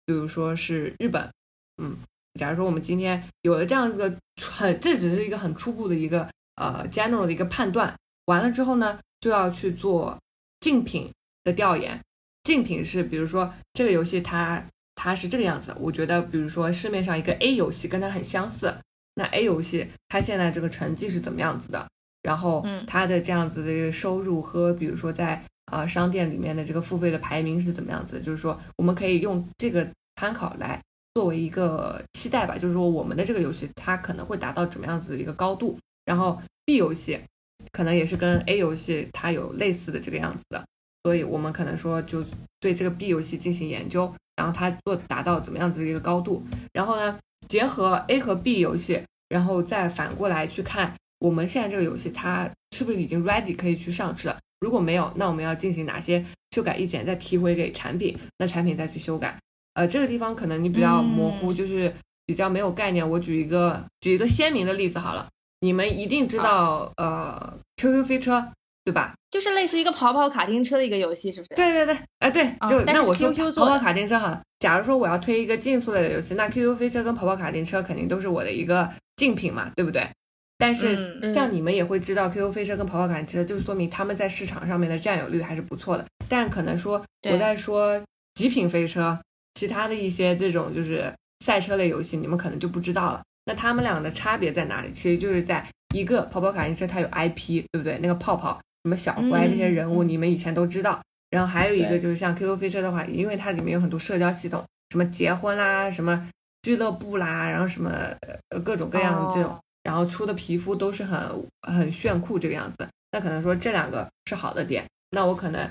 比如说是日本，嗯，假如说我们今天有了这样一个很，这只是一个很初步的一个呃 general 的一个判断，完了之后呢，就要去做竞品的调研，竞品是比如说这个游戏它。它是这个样子，我觉得，比如说市面上一个 A 游戏跟它很相似，那 A 游戏它现在这个成绩是怎么样子的？然后，它的这样子的一个收入和比如说在呃商店里面的这个付费的排名是怎么样子？就是说，我们可以用这个参考来作为一个期待吧，就是说我们的这个游戏它可能会达到怎么样子的一个高度？然后 B 游戏可能也是跟 A 游戏它有类似的这个样子的，所以我们可能说就对这个 B 游戏进行研究。然后它做达到怎么样子的一个高度？然后呢，结合 A 和 B 游戏，然后再反过来去看我们现在这个游戏它是不是已经 ready 可以去上市了？如果没有，那我们要进行哪些修改意见？再提回给产品，那产品再去修改。呃，这个地方可能你比较模糊，就是比较没有概念。我举一个举一个鲜明的例子好了，你们一定知道呃 QQ 飞车。对吧？就是类似一个跑跑卡丁车的一个游戏，是不是？对对对，哎对，就那我说跑跑卡丁车哈。假如说我要推一个竞速类的游戏，那 QQ 飞车跟跑跑卡丁车肯定都是我的一个竞品嘛，对不对？但是像你们也会知道，QQ 飞车跟跑跑卡丁车，就说明他们在市场上面的占有率还是不错的。但可能说我在说极品飞车，其他的一些这种就是赛车类游戏，你们可能就不知道了。那他们俩的差别在哪里？其实就是在一个跑跑卡丁车，它有 IP，对不对？那个泡泡、什么小乖这些人物，你们以前都知道。然后还有一个就是像 QQ 飞车的话，因为它里面有很多社交系统，什么结婚啦，什么俱乐部啦，然后什么呃各种各样的这种，然后出的皮肤都是很很炫酷这个样子。那可能说这两个是好的点，那我可能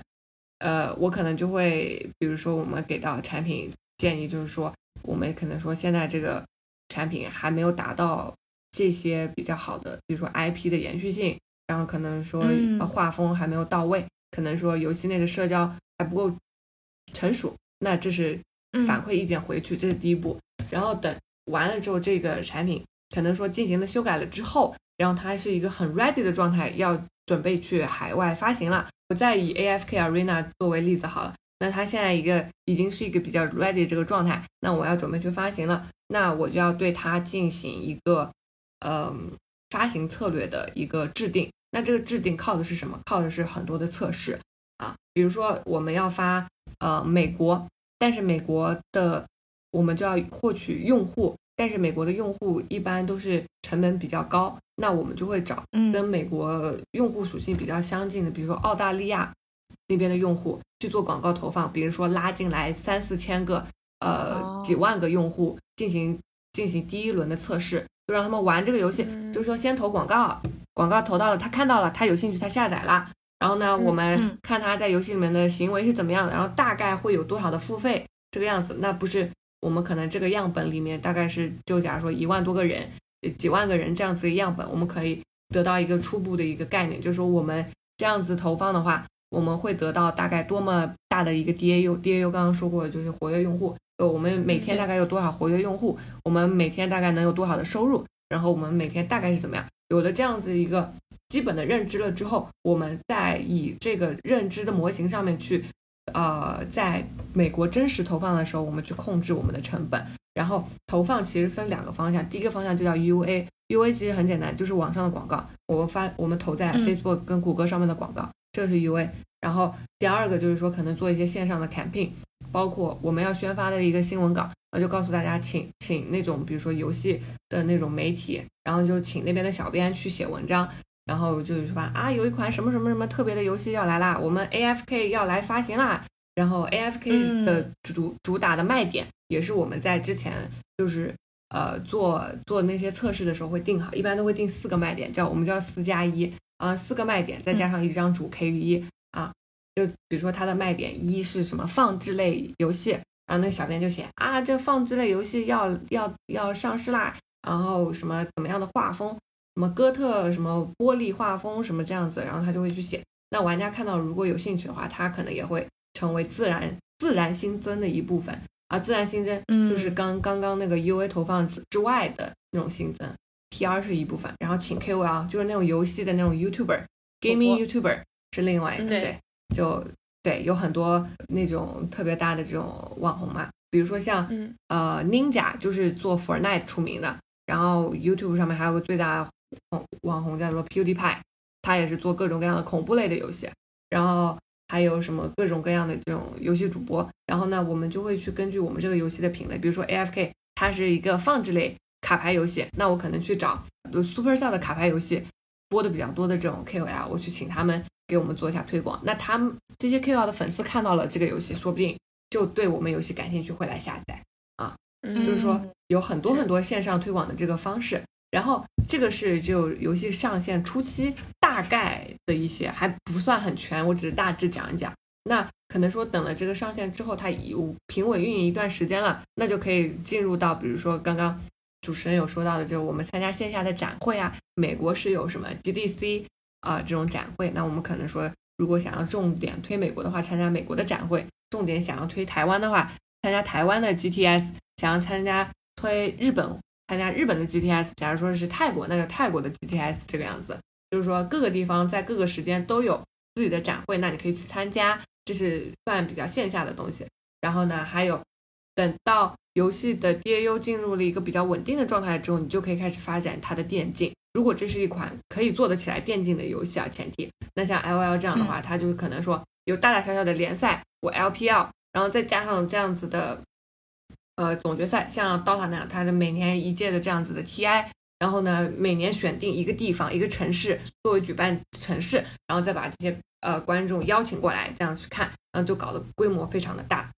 呃我可能就会，比如说我们给到产品建议，就是说我们可能说现在这个。产品还没有达到这些比较好的，比如说 IP 的延续性，然后可能说画风还没有到位，可能说游戏内的社交还不够成熟，那这是反馈意见回去，这是第一步。然后等完了之后，这个产品可能说进行了修改了之后，然后它是一个很 ready 的状态，要准备去海外发行了。我再以 AFK Arena 作为例子好了。那它现在一个已经是一个比较 ready 这个状态，那我要准备去发行了，那我就要对它进行一个，嗯，发行策略的一个制定。那这个制定靠的是什么？靠的是很多的测试啊，比如说我们要发呃美国，但是美国的我们就要获取用户，但是美国的用户一般都是成本比较高，那我们就会找跟美国用户属性比较相近的，比如说澳大利亚。那边的用户去做广告投放，比如说拉进来三四千个，呃，几万个用户进行进行第一轮的测试，就让他们玩这个游戏，就是说先投广告，广告投到了，他看到了，他有兴趣，他下载了，然后呢，我们看他在游戏里面的行为是怎么样的，然后大概会有多少的付费这个样子，那不是我们可能这个样本里面大概是就假如说一万多个人，几万个人这样子的样本，我们可以得到一个初步的一个概念，就是说我们这样子投放的话。我们会得到大概多么大的一个 DAU？DAU 刚刚说过的就是活跃用户。呃，我们每天大概有多少活跃用户？我们每天大概能有多少的收入？然后我们每天大概是怎么样？有了这样子一个基本的认知了之后，我们再以这个认知的模型上面去，呃，在美国真实投放的时候，我们去控制我们的成本。然后投放其实分两个方向，第一个方向就叫 UA，UA 其实很简单，就是网上的广告，我们发我们投在 Facebook 跟谷歌上面的广告。这是 U A，然后第二个就是说可能做一些线上的 campaign，包括我们要宣发的一个新闻稿，那就告诉大家，请请那种比如说游戏的那种媒体，然后就请那边的小编去写文章，然后就是说啊，有一款什么什么什么特别的游戏要来啦，我们 A F K 要来发行啦，然后 A F K 的主主打的卖点也是我们在之前就是呃做做那些测试的时候会定好，一般都会定四个卖点，叫我们叫四加一。啊，四个卖点再加上一张主 K V 啊，就比如说它的卖点一是什么放置类游戏，然后那小编就写啊，这放置类游戏要要要上市啦，然后什么怎么样的画风，什么哥特什么玻璃画风什么这样子，然后他就会去写。那玩家看到如果有兴趣的话，他可能也会成为自然自然新增的一部分啊，自然新增就是刚刚刚那个 U A 投放之外的那种新增。P.R. 是一部分，然后请 K.O.L. 就是那种游戏的那种 YouTuber，Gaming YouTuber 是另外一个，对，就对，有很多那种特别大的这种网红嘛，比如说像呃 Ninja 就是做 Fortnite 出名的，然后 YouTube 上面还有个最大网网红叫做 PewDiePie，他也是做各种各样的恐怖类的游戏，然后还有什么各种各样的这种游戏主播，然后呢，我们就会去根据我们这个游戏的品类，比如说 A.F.K. 它是一个放置类。卡牌游戏，那我可能去找 Supercell 的卡牌游戏播的比较多的这种 KOL，我去请他们给我们做一下推广。那他们这些 KOL 的粉丝看到了这个游戏，说不定就对我们游戏感兴趣，会来下载啊。就是说有很多很多线上推广的这个方式。然后这个是就游戏上线初期大概的一些，还不算很全，我只是大致讲一讲。那可能说等了这个上线之后，它有平稳运营一段时间了，那就可以进入到比如说刚刚。主持人有说到的，就是我们参加线下的展会啊，美国是有什么 GDC 啊这种展会，那我们可能说，如果想要重点推美国的话，参加美国的展会；重点想要推台湾的话，参加台湾的 GTS；想要参加推日本，参加日本的 GTS。假如说是泰国，那就泰国的 GTS 这个样子，就是说各个地方在各个时间都有自己的展会，那你可以去参加，这是算比较线下的东西。然后呢，还有等到。游戏的 DAU 进入了一个比较稳定的状态之后，你就可以开始发展它的电竞。如果这是一款可以做得起来电竞的游戏啊，前提那像 L O L 这样的话，它就可能说有大大小小的联赛，我 LPL，然后再加上这样子的呃总决赛，像 DOTA 那样，它的每年一届的这样子的 TI，然后呢每年选定一个地方一个城市作为举办城市，然后再把这些呃观众邀请过来这样去看，然后就搞得规模非常的大。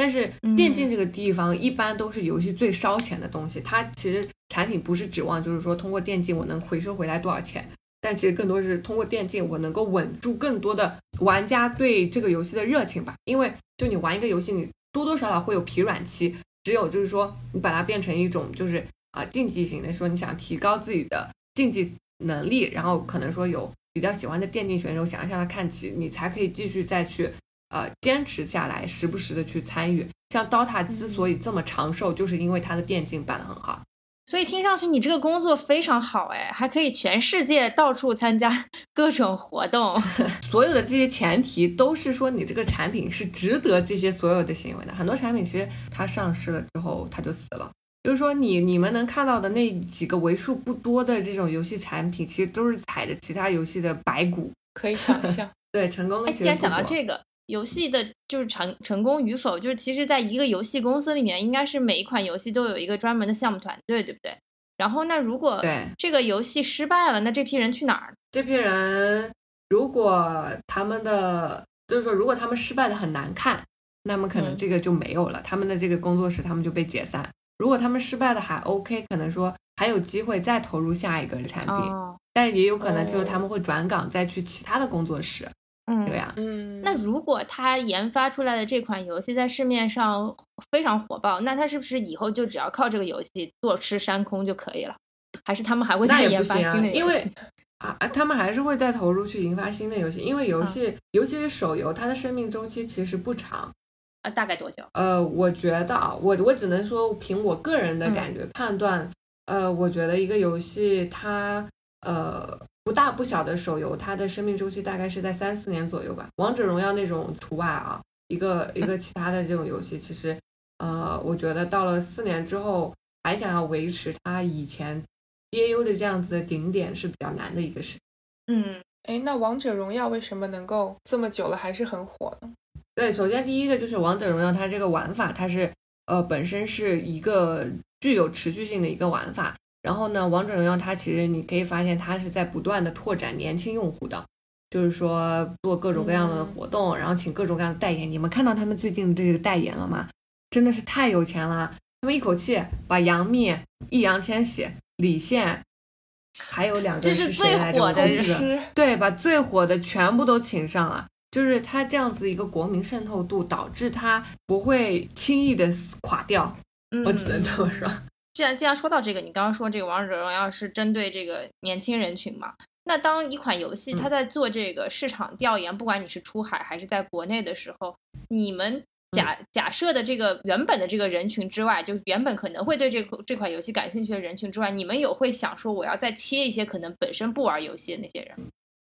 对，但是电竞这个地方一般都是游戏最烧钱的东西，它其实产品不是指望就是说通过电竞我能回收回来多少钱。但其实更多是通过电竞，我能够稳住更多的玩家对这个游戏的热情吧。因为就你玩一个游戏，你多多少少会有疲软期。只有就是说，你把它变成一种就是啊竞技型的，说你想提高自己的竞技能力，然后可能说有比较喜欢的电竞选手想要向他看齐，你才可以继续再去呃坚持下来，时不时的去参与。像 DOTA 之所以这么长寿，就是因为它的电竞办得很好。所以听上去你这个工作非常好哎，还可以全世界到处参加 <laughs> 各种活动。<laughs> 所有的这些前提都是说你这个产品是值得这些所有的行为的。很多产品其实它上市了之后它就死了，就是说你你们能看到的那几个为数不多的这种游戏产品，其实都是踩着其他游戏的白骨。可以想象，<laughs> 对成功的。既然讲到这个。游戏的就是成成功与否，就是其实在一个游戏公司里面，应该是每一款游戏都有一个专门的项目团队，对不对？然后那如果这个游戏失败了，那这批人去哪儿？这批人如果他们的就是说，如果他们失败的很难看，那么可能这个就没有了，他们的这个工作室他们就被解散。如果他们失败的还 OK，可能说还有机会再投入下一个产品，但也有可能就是他们会转岗再去其他的工作室。嗯，对呀，嗯，那如果他研发出来的这款游戏在市面上非常火爆，那他是不是以后就只要靠这个游戏坐吃山空就可以了？还是他们还会再研发新的游戏？因为啊，他们还是会再投入去研发新的游戏，因为游戏，尤其是手游，它的生命周期其实不长啊，大概多久？呃，我觉得啊，我我只能说凭我个人的感觉判断，呃，我觉得一个游戏它呃。不大不小的手游，它的生命周期大概是在三四年左右吧。王者荣耀那种除外啊，一个一个其他的这种游戏，其实，呃，我觉得到了四年之后，还想要维持它以前 DAU 的这样子的顶点是比较难的一个事。嗯，哎，那王者荣耀为什么能够这么久了还是很火呢？对，首先第一个就是王者荣耀它这个玩法，它是呃本身是一个具有持续性的一个玩法。然后呢，王者荣耀它其实你可以发现，它是在不断的拓展年轻用户的，就是说做各种各样的活动，然后请各种各样的代言。你们看到他们最近这个代言了吗？真的是太有钱了，他们一口气把杨幂、易烊千玺、李现，还有两个是谁来着？我记得，对，把最火的全部都请上了。就是他这样子一个国民渗透度，导致他不会轻易的垮掉。我只能这么说。既然既然说到这个，你刚刚说这个王者荣耀是针对这个年轻人群嘛？那当一款游戏它在做这个市场调研，不管你是出海还是在国内的时候，你们假假设的这个原本的这个人群之外，就原本可能会对这这款游戏感兴趣的人群之外，你们有会想说我要再切一些可能本身不玩游戏的那些人？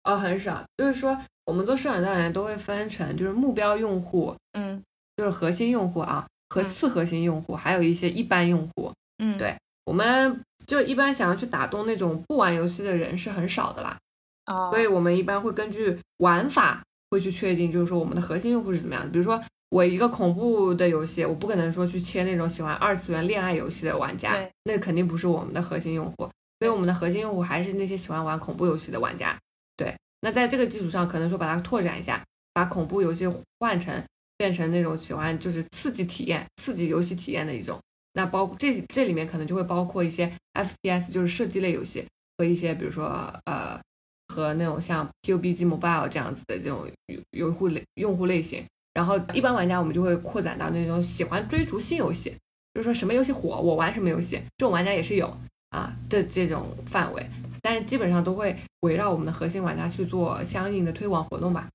哦，很少，就是说我们做市场调研都会分成就是目标用户，嗯，就是核心用户啊和次核心用户，还有一些一般用户。嗯，对，我们就一般想要去打动那种不玩游戏的人是很少的啦，哦，所以我们一般会根据玩法会去确定，就是说我们的核心用户是怎么样的。比如说我一个恐怖的游戏，我不可能说去切那种喜欢二次元恋爱游戏的玩家，那肯定不是我们的核心用户。所以我们的核心用户还是那些喜欢玩恐怖游戏的玩家。对，那在这个基础上，可能说把它拓展一下，把恐怖游戏换成变成那种喜欢就是刺激体验、刺激游戏体验的一种。那包这这里面可能就会包括一些 FPS，就是射击类游戏和一些比如说呃和那种像 PUBG Mobile 这样子的这种用户类用户类型。然后一般玩家我们就会扩展到那种喜欢追逐新游戏，就是说什么游戏火我玩什么游戏，这种玩家也是有啊的这种范围。但是基本上都会围绕我们的核心玩家去做相应的推广活动吧。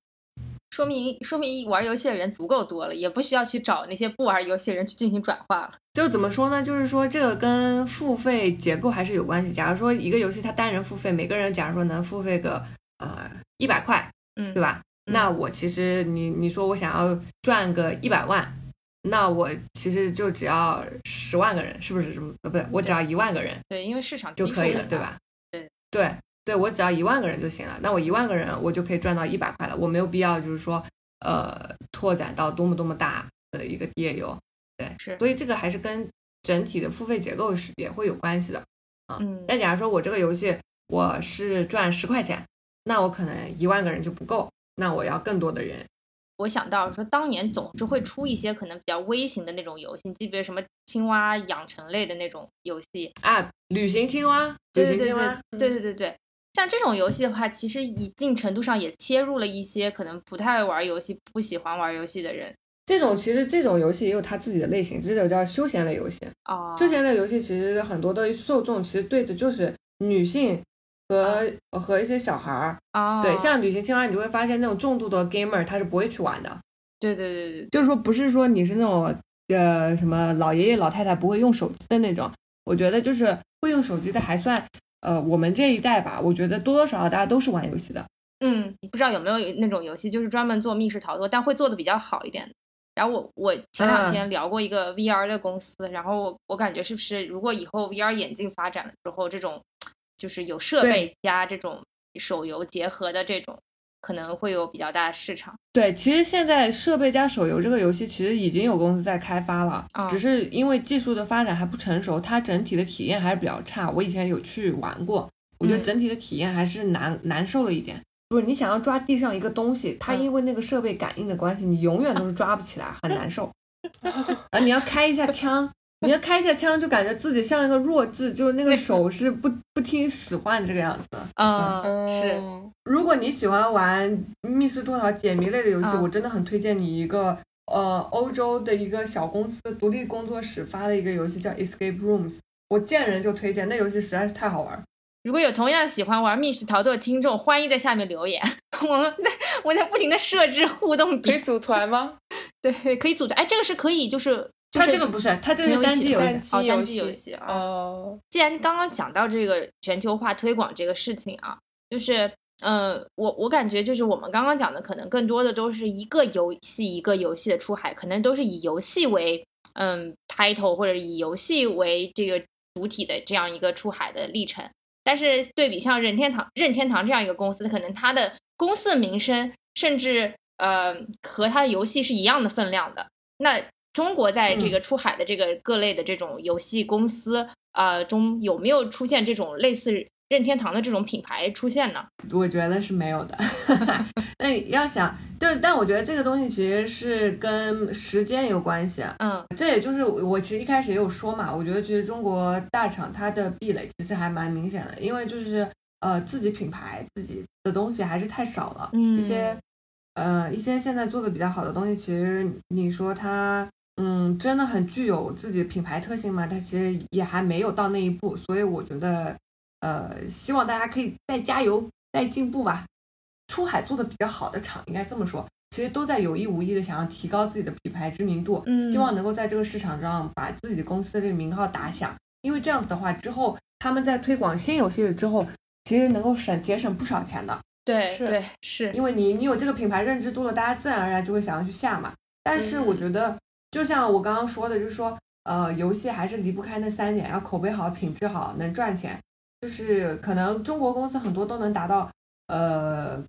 说明说明玩游戏的人足够多了，也不需要去找那些不玩游戏的人去进行转化了。就怎么说呢？就是说这个跟付费结构还是有关系。假如说一个游戏它单人付费，每个人假如说能付费个呃一百块，嗯，对吧？那我其实你你说我想要赚个一百万，那我其实就只要十万个人，是不是这么？呃，不对，我只要一万个人，对，因为市场就可以了，对吧？对对。对我只要一万个人就行了，那我一万个人我就可以赚到一百块了。我没有必要就是说呃拓展到多么多么大的一个 DAU。对，是，所以这个还是跟整体的付费结构是也会有关系的，啊，嗯，那假如说我这个游戏我是赚十块钱，那我可能一万个人就不够，那我要更多的人。我想到说，当年总是会出一些可能比较微型的那种游戏，你记不记得什么青蛙养成类的那种游戏啊？旅行青蛙，旅行青蛙，对对对对,对,对,对，像这种游戏的话，其实一定程度上也切入了一些可能不太玩游戏、不喜欢玩游戏的人。这种其实这种游戏也有它自己的类型，这种叫休闲类游戏。哦，休闲类游戏其实很多的受众其实对着就是女性和和一些小孩儿。哦，对，像旅行青蛙，你就会发现那种重度的 gamer 他是不会去玩的。对对对对，就是说不是说你是那种呃什么老爷爷老太太不会用手机的那种，我觉得就是会用手机的还算呃我们这一代吧，我觉得多多少少大家都是玩游戏的。嗯，不知道有没有那种游戏就是专门做密室逃脱，但会做的比较好一点。然后我我前两天聊过一个 VR 的公司，然后我感觉是不是如果以后 VR 眼镜发展了之后，这种就是有设备加这种手游结合的这种，可能会有比较大的市场。对，其实现在设备加手游这个游戏其实已经有公司在开发了，只是因为技术的发展还不成熟，它整体的体验还是比较差。我以前有去玩过，我觉得整体的体验还是难难受了一点。不是你想要抓地上一个东西，它因为那个设备感应的关系，你永远都是抓不起来，很难受。<laughs> 啊，你要开一下枪，你要开一下枪，就感觉自己像一个弱智，就是那个手是不不听使唤这个样子。嗯，是。如果你喜欢玩密室脱逃解谜类的游戏，我真的很推荐你一个呃欧洲的一个小公司独立工作室发的一个游戏叫 Escape Rooms，我见人就推荐，那游戏实在是太好玩。如果有同样喜欢玩密室逃脱的听众，欢迎在下面留言。<laughs> 我们在我在不停的设置互动可以组团吗？<laughs> 对，可以组团。哎，这个是可以，就是它这个不是，它这个单机游戏，单机游戏啊。哦。既然刚刚讲到这个全球化推广这个事情啊，就是嗯，我我感觉就是我们刚刚讲的，可能更多的都是一个游戏一个游戏的出海，可能都是以游戏为嗯 title 或者以游戏为这个主体的这样一个出海的历程。但是对比像任天堂、任天堂这样一个公司，可能它的公司名声甚至呃和它的游戏是一样的分量的。那中国在这个出海的这个各类的这种游戏公司啊中，有没有出现这种类似？任天堂的这种品牌出现呢？我觉得是没有的。<laughs> 那要想，就，但我觉得这个东西其实是跟时间有关系。嗯，这也就是我其实一开始也有说嘛，我觉得其实中国大厂它的壁垒其实还蛮明显的，因为就是呃自己品牌自己的东西还是太少了。嗯，一些呃一些现在做的比较好的东西，其实你说它嗯真的很具有自己品牌特性吗？它其实也还没有到那一步，所以我觉得。呃，希望大家可以再加油、再进步吧。出海做的比较好的厂，应该这么说，其实都在有意无意的想要提高自己的品牌知名度，嗯，希望能够在这个市场上把自己的公司的这个名号打响。因为这样子的话，之后他们在推广新游戏了之后，其实能够省节省不少钱的。对，对，是因为你你有这个品牌认知度了，大家自然而然就会想要去下嘛。但是我觉得，就像我刚刚说的，就是说，呃，游戏还是离不开那三点：要口碑好、品质好、能赚钱。就是可能中国公司很多都能达到，呃，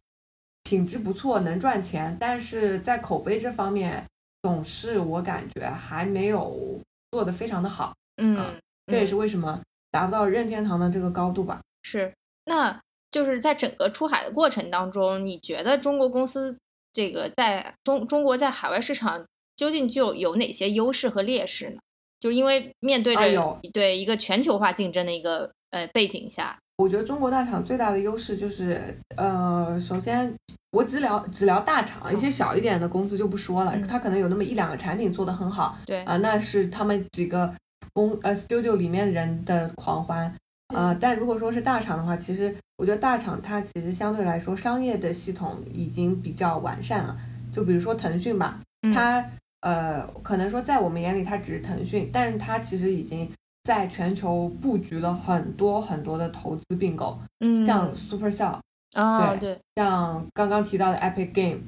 品质不错，能赚钱，但是在口碑这方面，总是我感觉还没有做的非常的好。嗯，这也是为什么达不到任天堂的这个高度吧。是，那就是在整个出海的过程当中，你觉得中国公司这个在中中国在海外市场究竟就有哪些优势和劣势呢？就因为面对着对一个全球化竞争的一个。呃，背景下，我觉得中国大厂最大的优势就是，呃，首先我只聊只聊大厂，一些小一点的公司就不说了，它可能有那么一两个产品做得很好，对啊，那是他们几个公呃 studio 里面人的狂欢，呃，但如果说是大厂的话，其实我觉得大厂它其实相对来说商业的系统已经比较完善了，就比如说腾讯吧，它呃可能说在我们眼里它只是腾讯，但是它其实已经。在全球布局了很多很多的投资并购，嗯，像 Supercell，啊对，像刚刚提到的 Epic Game，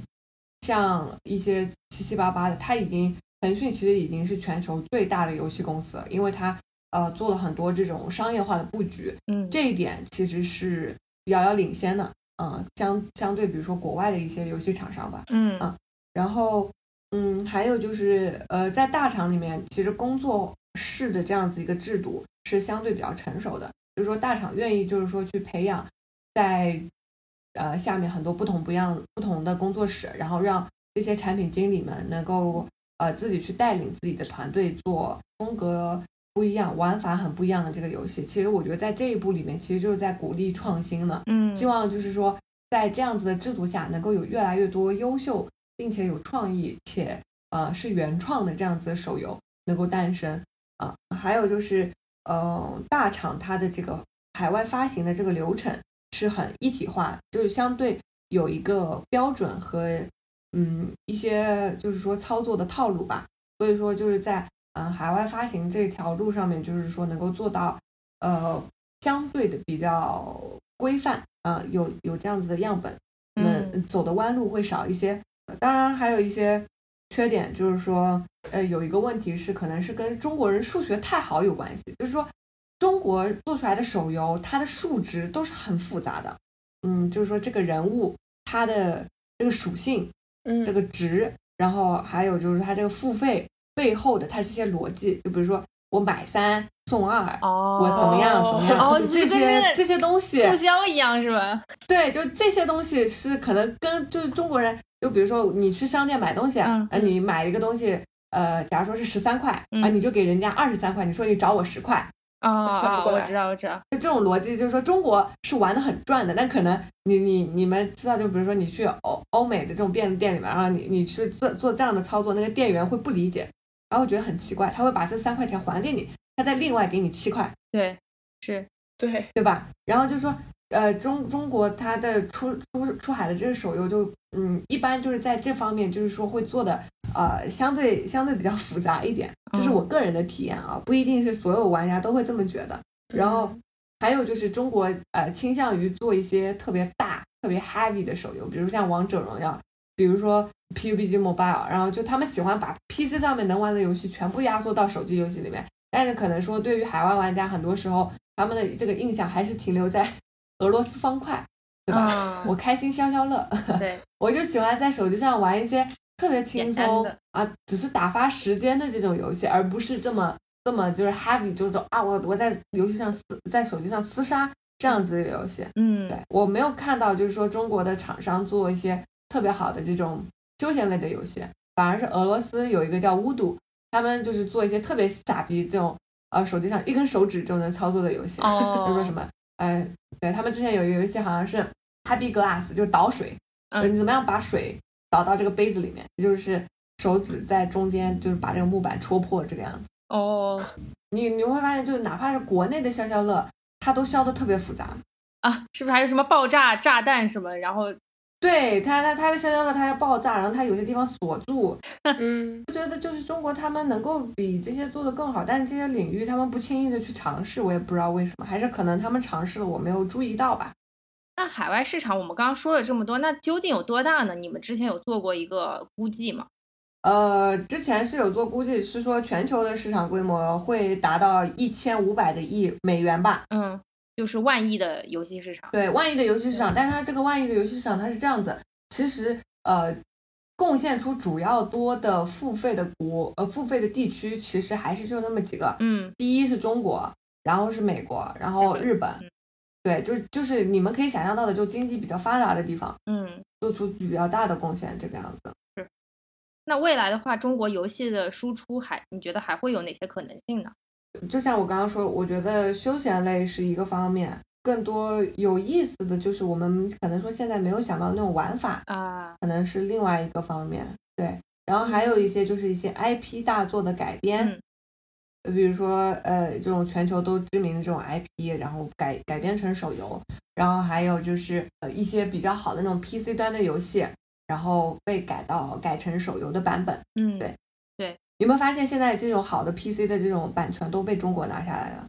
像一些七七八八的，它已经腾讯其实已经是全球最大的游戏公司了，因为它呃做了很多这种商业化的布局，嗯，这一点其实是遥遥领先的，嗯，相相对比如说国外的一些游戏厂商吧，嗯。啊，然后，嗯，还有就是，呃，在大厂里面，其实工作室的这样子一个制度是相对比较成熟的，就是说大厂愿意就是说去培养在呃下面很多不同不一样不同的工作室，然后让这些产品经理们能够呃自己去带领自己的团队做风格不一样、玩法很不一样的这个游戏。其实我觉得在这一步里面，其实就是在鼓励创新了。嗯，希望就是说在这样子的制度下，能够有越来越多优秀。并且有创意且呃是原创的这样子的手游能够诞生啊，还有就是呃大厂它的这个海外发行的这个流程是很一体化，就是相对有一个标准和嗯一些就是说操作的套路吧，所以说就是在嗯海外发行这条路上面，就是说能够做到呃相对的比较规范啊，有有这样子的样本，嗯，走的弯路会少一些。当然还有一些缺点，就是说，呃，有一个问题是，可能是跟中国人数学太好有关系。就是说，中国做出来的手游，它的数值都是很复杂的。嗯，就是说这个人物他的这个属性，嗯，这个值，然后还有就是他这个付费背后的他这些逻辑，就比如说我买三送二，哦，我怎么样怎么样，这些这些东西促销一样是吧？对，就这些东西是可能跟就是中国人。就比如说你去商店买东西啊，你买一个东西，呃，假如说是十三块啊，你就给人家二十三块，你说你找我十块啊，我知道我知道，就这种逻辑，就是说中国是玩的很赚的，但可能你你你们知道，就比如说你去欧欧美的这种便利店里面，然后你你去做做这样的操作，那个店员会不理解，然后觉得很奇怪，他会把这三块钱还给你，他再另外给你七块，对，是，对对吧？然后就说。呃，中中国它的出出出海的这个手游就，嗯，一般就是在这方面，就是说会做的，呃，相对相对比较复杂一点，这是我个人的体验啊，不一定是所有玩家都会这么觉得。然后还有就是中国呃倾向于做一些特别大、特别 heavy 的手游，比如像王者荣耀，比如说 PUBG Mobile，然后就他们喜欢把 PC 上面能玩的游戏全部压缩到手机游戏里面，但是可能说对于海外玩家，很多时候他们的这个印象还是停留在。俄罗斯方块，对吧？我开心消消乐，对，<laughs> 我就喜欢在手机上玩一些特别轻松啊，只是打发时间的这种游戏，而不是这么这么就是 heavy，就是啊，我我在游戏上厮在手机上厮杀这样子的游戏。嗯，对我没有看到就是说中国的厂商做一些特别好的这种休闲类的游戏，反而是俄罗斯有一个叫巫毒，他们就是做一些特别傻逼这种呃手机上一根手指就能操作的游戏，比如说什么。哎，对他们之前有一个游戏，好像是 Happy Glass，就是倒水，你怎么样把水倒到这个杯子里面，就是手指在中间，就是把这个木板戳破这个样子。哦，你你会发现，就是哪怕是国内的消消乐，它都消的特别复杂啊，是不是还有什么爆炸炸弹什么，然后。对它，它它的消消乐它要爆炸，然后它有些地方锁住。<laughs> 嗯，我觉得就是中国他们能够比这些做的更好，但是这些领域他们不轻易的去尝试，我也不知道为什么，还是可能他们尝试了我没有注意到吧。那海外市场我们刚刚说了这么多，那究竟有多大呢？你们之前有做过一个估计吗？呃，之前是有做估计，是说全球的市场规模会达到一千五百的亿美元吧？嗯。就是万亿的游戏市场，对万亿的游戏市场，但是它这个万亿的游戏市场它是这样子，其实呃，贡献出主要多的付费的国呃付费的地区，其实还是就那么几个，嗯，第一是中国，然后是美国，然后日本，对，就是就是你们可以想象到的，就经济比较发达的地方，嗯，做出比较大的贡献，这个样子。是，那未来的话，中国游戏的输出还你觉得还会有哪些可能性呢？就像我刚刚说，我觉得休闲类是一个方面，更多有意思的就是我们可能说现在没有想到那种玩法啊，可能是另外一个方面。对，然后还有一些就是一些 IP 大作的改编，比如说呃这种全球都知名的这种 IP，然后改改编成手游，然后还有就是呃一些比较好的那种 PC 端的游戏，然后被改到改成手游的版本。嗯，对。有没有发现现在这种好的 PC 的这种版权都被中国拿下来了？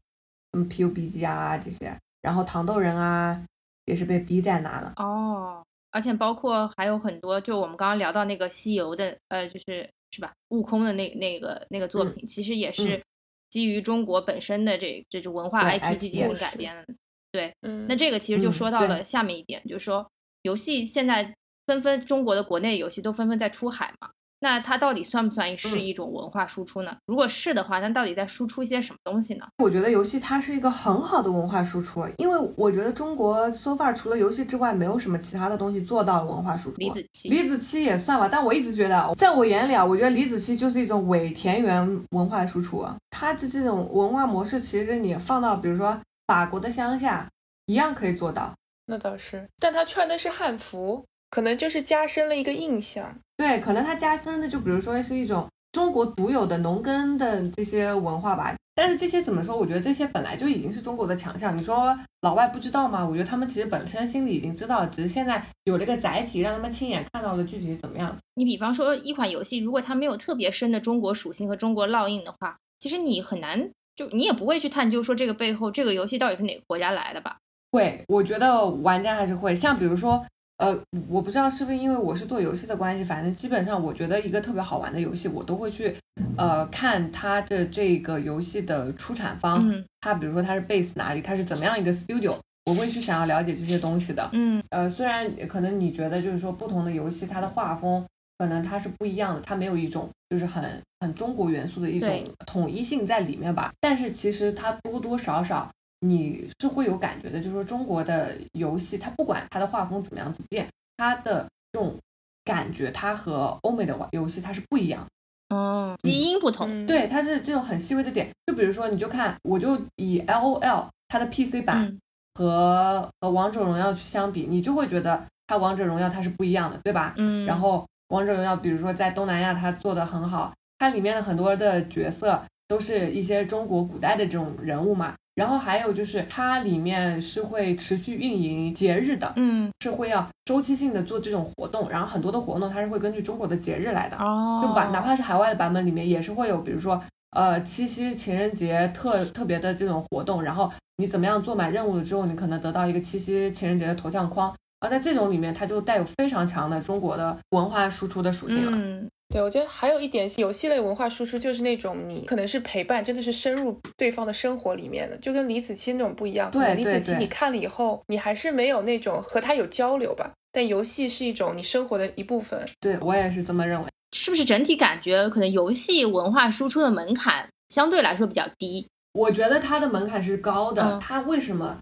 嗯，PUBG 啊这些，然后糖豆人啊也是被 B 站拿了。哦，而且包括还有很多，就我们刚刚聊到那个西游的，呃，就是是吧？悟空的那那个那个作品，其实也是基于中国本身的这这种文化 IP 去进行改编的。对，那这个其实就说到了下面一点，就是说游戏现在纷纷中国的国内游戏都纷纷在出海嘛。那它到底算不算是一种文化输出呢？如果是的话，那到底在输出一些什么东西呢？我觉得游戏它是一个很好的文化输出，因为我觉得中国 so far 除了游戏之外，没有什么其他的东西做到了文化输出。李子柒，李子柒也算吧，但我一直觉得，在我眼里啊，我觉得李子柒就是一种伪田园文化输出。它的这种文化模式，其实你放到比如说法国的乡下，一样可以做到。那倒是，但他穿的是汉服。可能就是加深了一个印象，对，可能它加深的就比如说是一种中国独有的农耕的这些文化吧。但是这些怎么说？我觉得这些本来就已经是中国的强项。你说老外不知道吗？我觉得他们其实本身心里已经知道，只是现在有了一个载体，让他们亲眼看到了具体是怎么样子。你比方说一款游戏，如果它没有特别深的中国属性和中国烙印的话，其实你很难，就你也不会去探究说这个背后这个游戏到底是哪个国家来的吧？会，我觉得玩家还是会，像比如说。呃，我不知道是不是因为我是做游戏的关系，反正基本上我觉得一个特别好玩的游戏，我都会去，呃，看它的这个游戏的出产方，它比如说它是 base 哪里，它是怎么样一个 studio，我会去想要了解这些东西的。嗯，呃，虽然可能你觉得就是说不同的游戏它的画风可能它是不一样的，它没有一种就是很很中国元素的一种统一性在里面吧，但是其实它多多少少。你是会有感觉的，就是说中国的游戏，它不管它的画风怎么样子变，它的这种感觉，它和欧美的游戏它是不一样。哦，基因不同，对，它是这种很细微的点。就比如说，你就看，我就以 L O L 它的 PC 版和和王者荣耀去相比，你就会觉得它王者荣耀它是不一样的，对吧？嗯。然后王者荣耀，比如说在东南亚，它做的很好，它里面的很多的角色都是一些中国古代的这种人物嘛。然后还有就是它里面是会持续运营节日的，嗯，是会要周期性的做这种活动，然后很多的活动它是会根据中国的节日来的，哦，就把哪怕是海外的版本里面也是会有，比如说呃七夕情人节特特别的这种活动，然后你怎么样做满任务了之后，你可能得到一个七夕情人节的头像框，而在这种里面它就带有非常强的中国的文化输出的属性了。对，我觉得还有一点游戏类文化输出，就是那种你可能是陪伴，真的是深入对方的生活里面的，就跟李子柒那种不一样。对，李子柒你看了以后，你还是没有那种和他有交流吧？但游戏是一种你生活的一部分。对我也是这么认为。是不是整体感觉可能游戏文化输出的门槛相对来说比较低？我觉得它的门槛是高的。它为什么？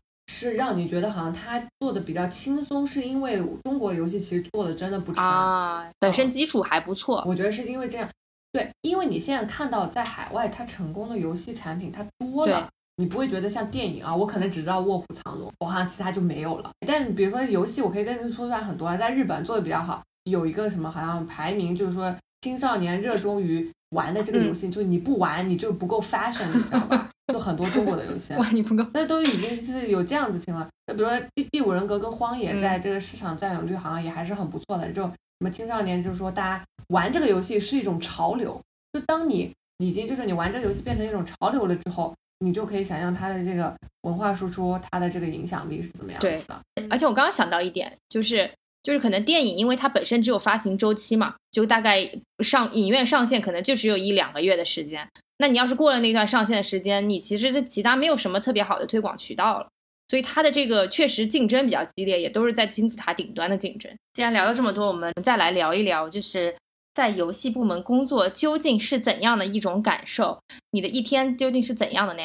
是让你觉得好像他做的比较轻松，是因为中国游戏其实做的真的不差啊，本身基础还不错。我觉得是因为这样，对，因为你现在看到在海外它成功的游戏产品它多了，你不会觉得像电影啊，我可能只知道卧虎藏龙，我好像其他就没有了。但比如说游戏，我可以跟你说出来很多啊，在日本做的比较好，有一个什么好像排名，就是说青少年热衷于。玩的这个游戏，就你不玩，你就不够 fashion，你知道吧？就很多中国的游戏，哇你不够，那都已经是有这样子情况。那比如说《第第五人格》跟《荒野》在这个市场占有率好像也还是很不错的。就什么青少年，就是说大家玩这个游戏是一种潮流。就当你已经就是你玩这个游戏变成一种潮流了之后，你就可以想象它的这个文化输出，它的这个影响力是怎么样子的。而且我刚刚想到一点，就是。就是可能电影，因为它本身只有发行周期嘛，就大概上影院上线可能就只有一两个月的时间。那你要是过了那段上线的时间，你其实这其他没有什么特别好的推广渠道了。所以它的这个确实竞争比较激烈，也都是在金字塔顶端的竞争。既然聊了这么多，我们再来聊一聊，就是在游戏部门工作究竟是怎样的一种感受？你的一天究竟是怎样的呢？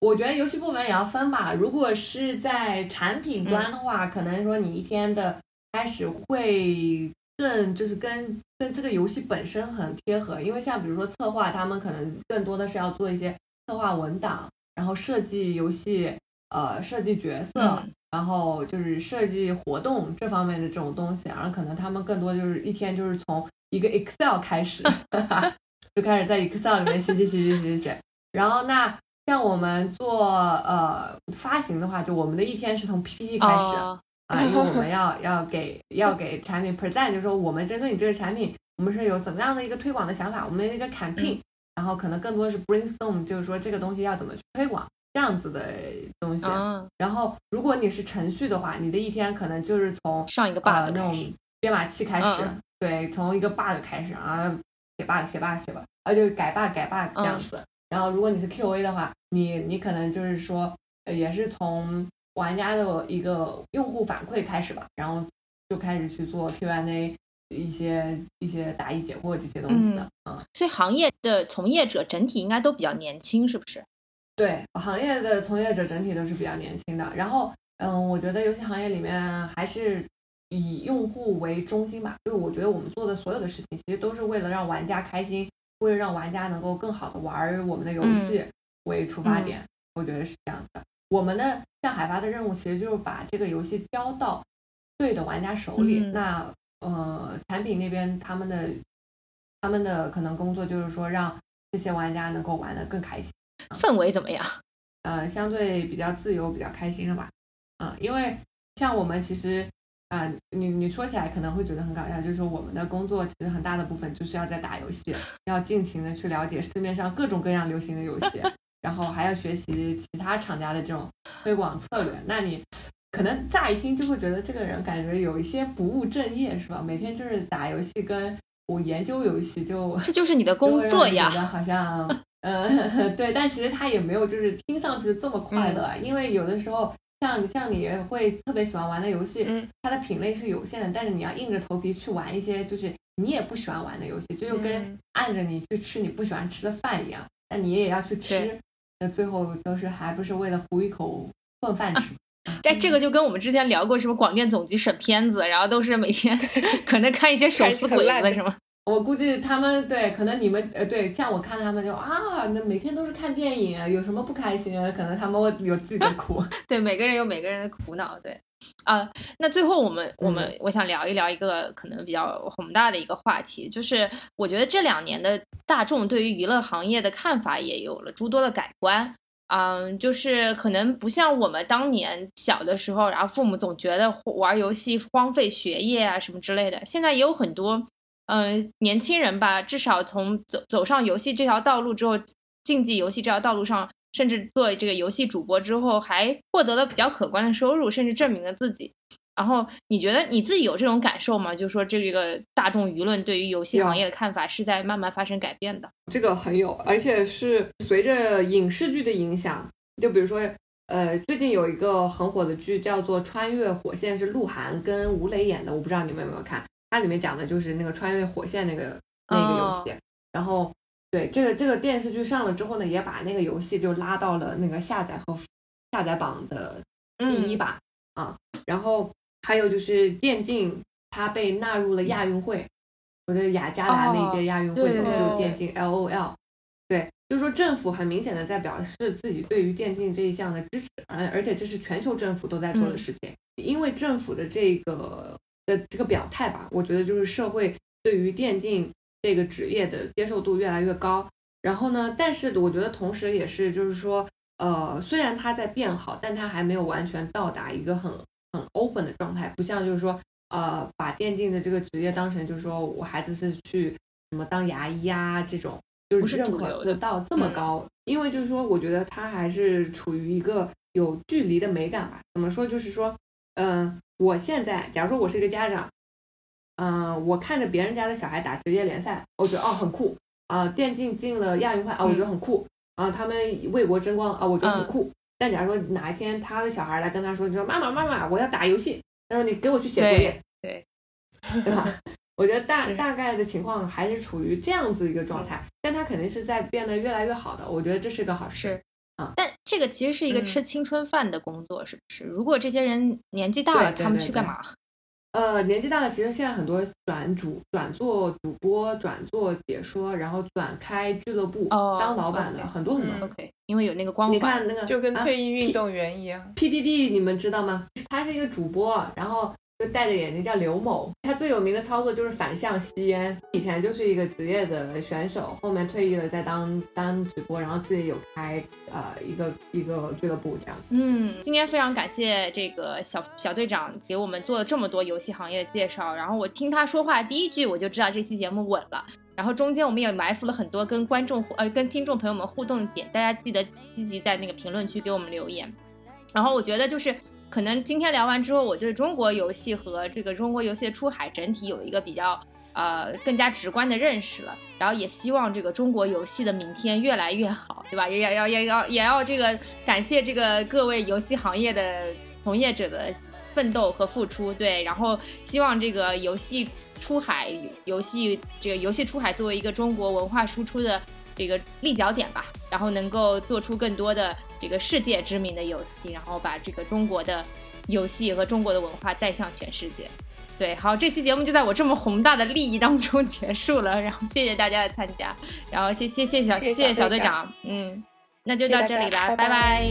我觉得游戏部门也要分吧。如果是在产品端的话，可能说你一天的。开始会更就是跟跟这个游戏本身很贴合，因为像比如说策划，他们可能更多的是要做一些策划文档，然后设计游戏，呃，设计角色，然后就是设计活动这方面的这种东西，然后可能他们更多就是一天就是从一个 Excel 开始，<laughs> 就开始在 Excel 里面写写写写写写，然后那像我们做呃发行的话，就我们的一天是从 PPT 开始。啊，因为我们要要给要给产品 present，就是说我们针对你这个产品，我们是有怎么样的一个推广的想法，我们的一个 campaign，然后可能更多的是 brainstorm，就是说这个东西要怎么去推广这样子的东西。然后如果你是程序的话，你的一天可能就是从上一个 bug 那种编码器开始，对，从一个 bug 开始啊，写 bug 写 bug 写 bug，啊就是改 bug 改 bug 这样子。然后如果你是 QA 的话，你你可能就是说也是从玩家的一个用户反馈开始吧，然后就开始去做 Q&A 一些一些答疑解惑这些东西的。嗯，所以行业的从业者整体应该都比较年轻，是不是？对，行业的从业者整体都是比较年轻的。然后，嗯，我觉得游戏行业里面还是以用户为中心吧。就是我觉得我们做的所有的事情，其实都是为了让玩家开心，为了让玩家能够更好的玩我们的游戏为出发点。我觉得是这样子的。我们的向海发的任务其实就是把这个游戏交到对的玩家手里。那呃，产品那边他们的他们的可能工作就是说让这些玩家能够玩得更开心。氛围怎么样？<laughs> 呃，相对比较自由，比较开心了吧？嗯，因为像我们其实啊，你你说起来可能会觉得很搞笑，就是说我们的工作其实很大的部分就是要在打游戏，要尽情的去了解市面上各种各样流行的游戏。然后还要学习其他厂家的这种推广策略，那你可能乍一听就会觉得这个人感觉有一些不务正业，是吧？每天就是打游戏，跟我研究游戏，就 <laughs> 这就是你的工作呀。好像，嗯，<laughs> 对，但其实他也没有就是听上去这么快乐，因为有的时候像像你会特别喜欢玩的游戏，它的品类是有限的，但是你要硬着头皮去玩一些就是你也不喜欢玩的游戏，这就跟按着你去吃你不喜欢吃的饭一样，那你也要去吃。那最后都是还不是为了糊一口混饭吃？但这个就跟我们之前聊过什么广电总局审片子，然后都是每天 <laughs> 可能看一些手撕鬼子什么。我估计他们对，可能你们呃对，像我看他们就啊，那每天都是看电影，有什么不开心？可能他们会有自己的 <laughs> 苦。对，每个人有每个人的苦恼。对，啊，那最后我们我们我想聊一聊一个可能比较宏大的一个话题，就是我觉得这两年的大众对于娱乐行业的看法也有了诸多的改观。嗯，就是可能不像我们当年小的时候，然后父母总觉得玩游戏荒废学业啊什么之类的，现在也有很多。嗯，年轻人吧，至少从走走上游戏这条道路之后，竞技游戏这条道路上，甚至做这个游戏主播之后，还获得了比较可观的收入，甚至证明了自己。然后，你觉得你自己有这种感受吗？就是说，这个大众舆论对于游戏行业的看法是在慢慢发生改变的。这个很有，而且是随着影视剧的影响。就比如说，呃，最近有一个很火的剧叫做《穿越火线》，是鹿晗跟吴磊演的，我不知道你们有没有看。它里面讲的就是那个穿越火线那个那个游戏，然后对这个这个电视剧上了之后呢，也把那个游戏就拉到了那个下载和下载榜的第一吧啊，然后还有就是电竞，它被纳入了亚运会，我的雅加达那届亚运会就是电竞 L O L，对，就是说政府很明显的在表示自己对于电竞这一项的支持，而而且这是全球政府都在做的事情，因为政府的这个。的这个表态吧，我觉得就是社会对于电竞这个职业的接受度越来越高。然后呢，但是我觉得同时也是，就是说，呃，虽然它在变好，但它还没有完全到达一个很很 open 的状态，不像就是说，呃，把电竞的这个职业当成就是说我孩子是去什么当牙医啊这种，就是认可得到这么高。因为就是说，我觉得它还是处于一个有距离的美感吧。怎么说？就是说，嗯。我现在，假如说我是一个家长，嗯，我看着别人家的小孩打职业联赛，我觉得哦很酷啊，电竞进了亚运会啊，我觉得很酷啊，他们为国争光啊，我觉得很酷。但假如说哪一天他的小孩来跟他说，你说妈妈妈妈，我要打游戏，他说你给我去写作业，对，对吧？<laughs> 我觉得大大概的情况还是处于这样子一个状态，但他肯定是在变得越来越好的，我觉得这是个好事。但这个其实是一个吃青春饭的工作，是不是？如果这些人年纪大了，他们去干嘛？呃，年纪大了，其实现在很多转主、转做主播、转做解说，然后转开俱乐部当老板的很多很多。OK，因为有那个光环。你看那个，就跟退役运动员一样。PDD 你们知道吗？他是一个主播，然后。就戴着眼镜叫刘某，他最有名的操作就是反向吸烟。以前就是一个职业的选手，后面退役了，在当当直播，然后自己有开呃一个一个俱乐部这样。嗯，今天非常感谢这个小小队长给我们做了这么多游戏行业的介绍。然后我听他说话第一句，我就知道这期节目稳了。然后中间我们也埋伏了很多跟观众呃跟听众朋友们互动的点，大家记得积极在那个评论区给我们留言。然后我觉得就是。可能今天聊完之后，我对中国游戏和这个中国游戏的出海整体有一个比较呃更加直观的认识了。然后也希望这个中国游戏的明天越来越好，对吧？也要要要要也要这个感谢这个各位游戏行业的从业者的奋斗和付出。对，然后希望这个游戏出海，游戏这个游戏出海作为一个中国文化输出的这个立脚点吧，然后能够做出更多的这个世界知名的游戏，然后把这个中国的游戏和中国的文化带向全世界。对，好，这期节目就在我这么宏大的利益当中结束了，然后谢谢大家的参加，然后谢谢谢小谢谢小队长，嗯，那就到这里啦，拜拜。